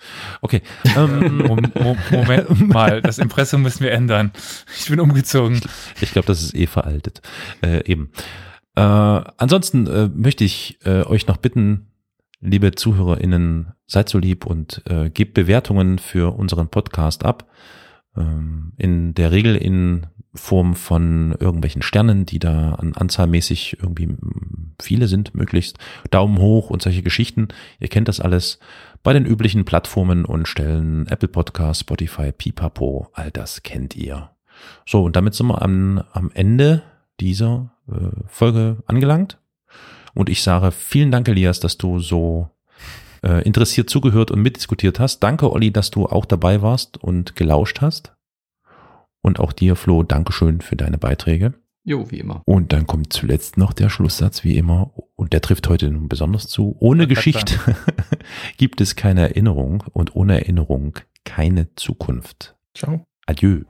Okay. Ähm, Mom Mom Moment mal, das Impressum müssen wir ändern. Ich bin umgezogen. ich glaube, das ist eh veraltet. Äh, eben. Äh, ansonsten äh, möchte ich äh, euch noch bitten, liebe ZuhörerInnen, seid so lieb und äh, gebt Bewertungen für unseren Podcast ab. Ähm, in der Regel in Form von irgendwelchen Sternen, die da an anzahlmäßig irgendwie viele sind, möglichst. Daumen hoch und solche Geschichten. Ihr kennt das alles bei den üblichen Plattformen und Stellen. Apple Podcast, Spotify, Pipapo, all das kennt ihr. So, und damit sind wir am, am Ende dieser äh, Folge angelangt. Und ich sage vielen Dank, Elias, dass du so äh, interessiert zugehört und mitdiskutiert hast. Danke, Olli, dass du auch dabei warst und gelauscht hast. Und auch dir, Flo, Dankeschön für deine Beiträge. Jo, wie immer. Und dann kommt zuletzt noch der Schlusssatz, wie immer. Und der trifft heute nun besonders zu. Ohne Geschichte [laughs] gibt es keine Erinnerung und ohne Erinnerung keine Zukunft. Ciao. Adieu.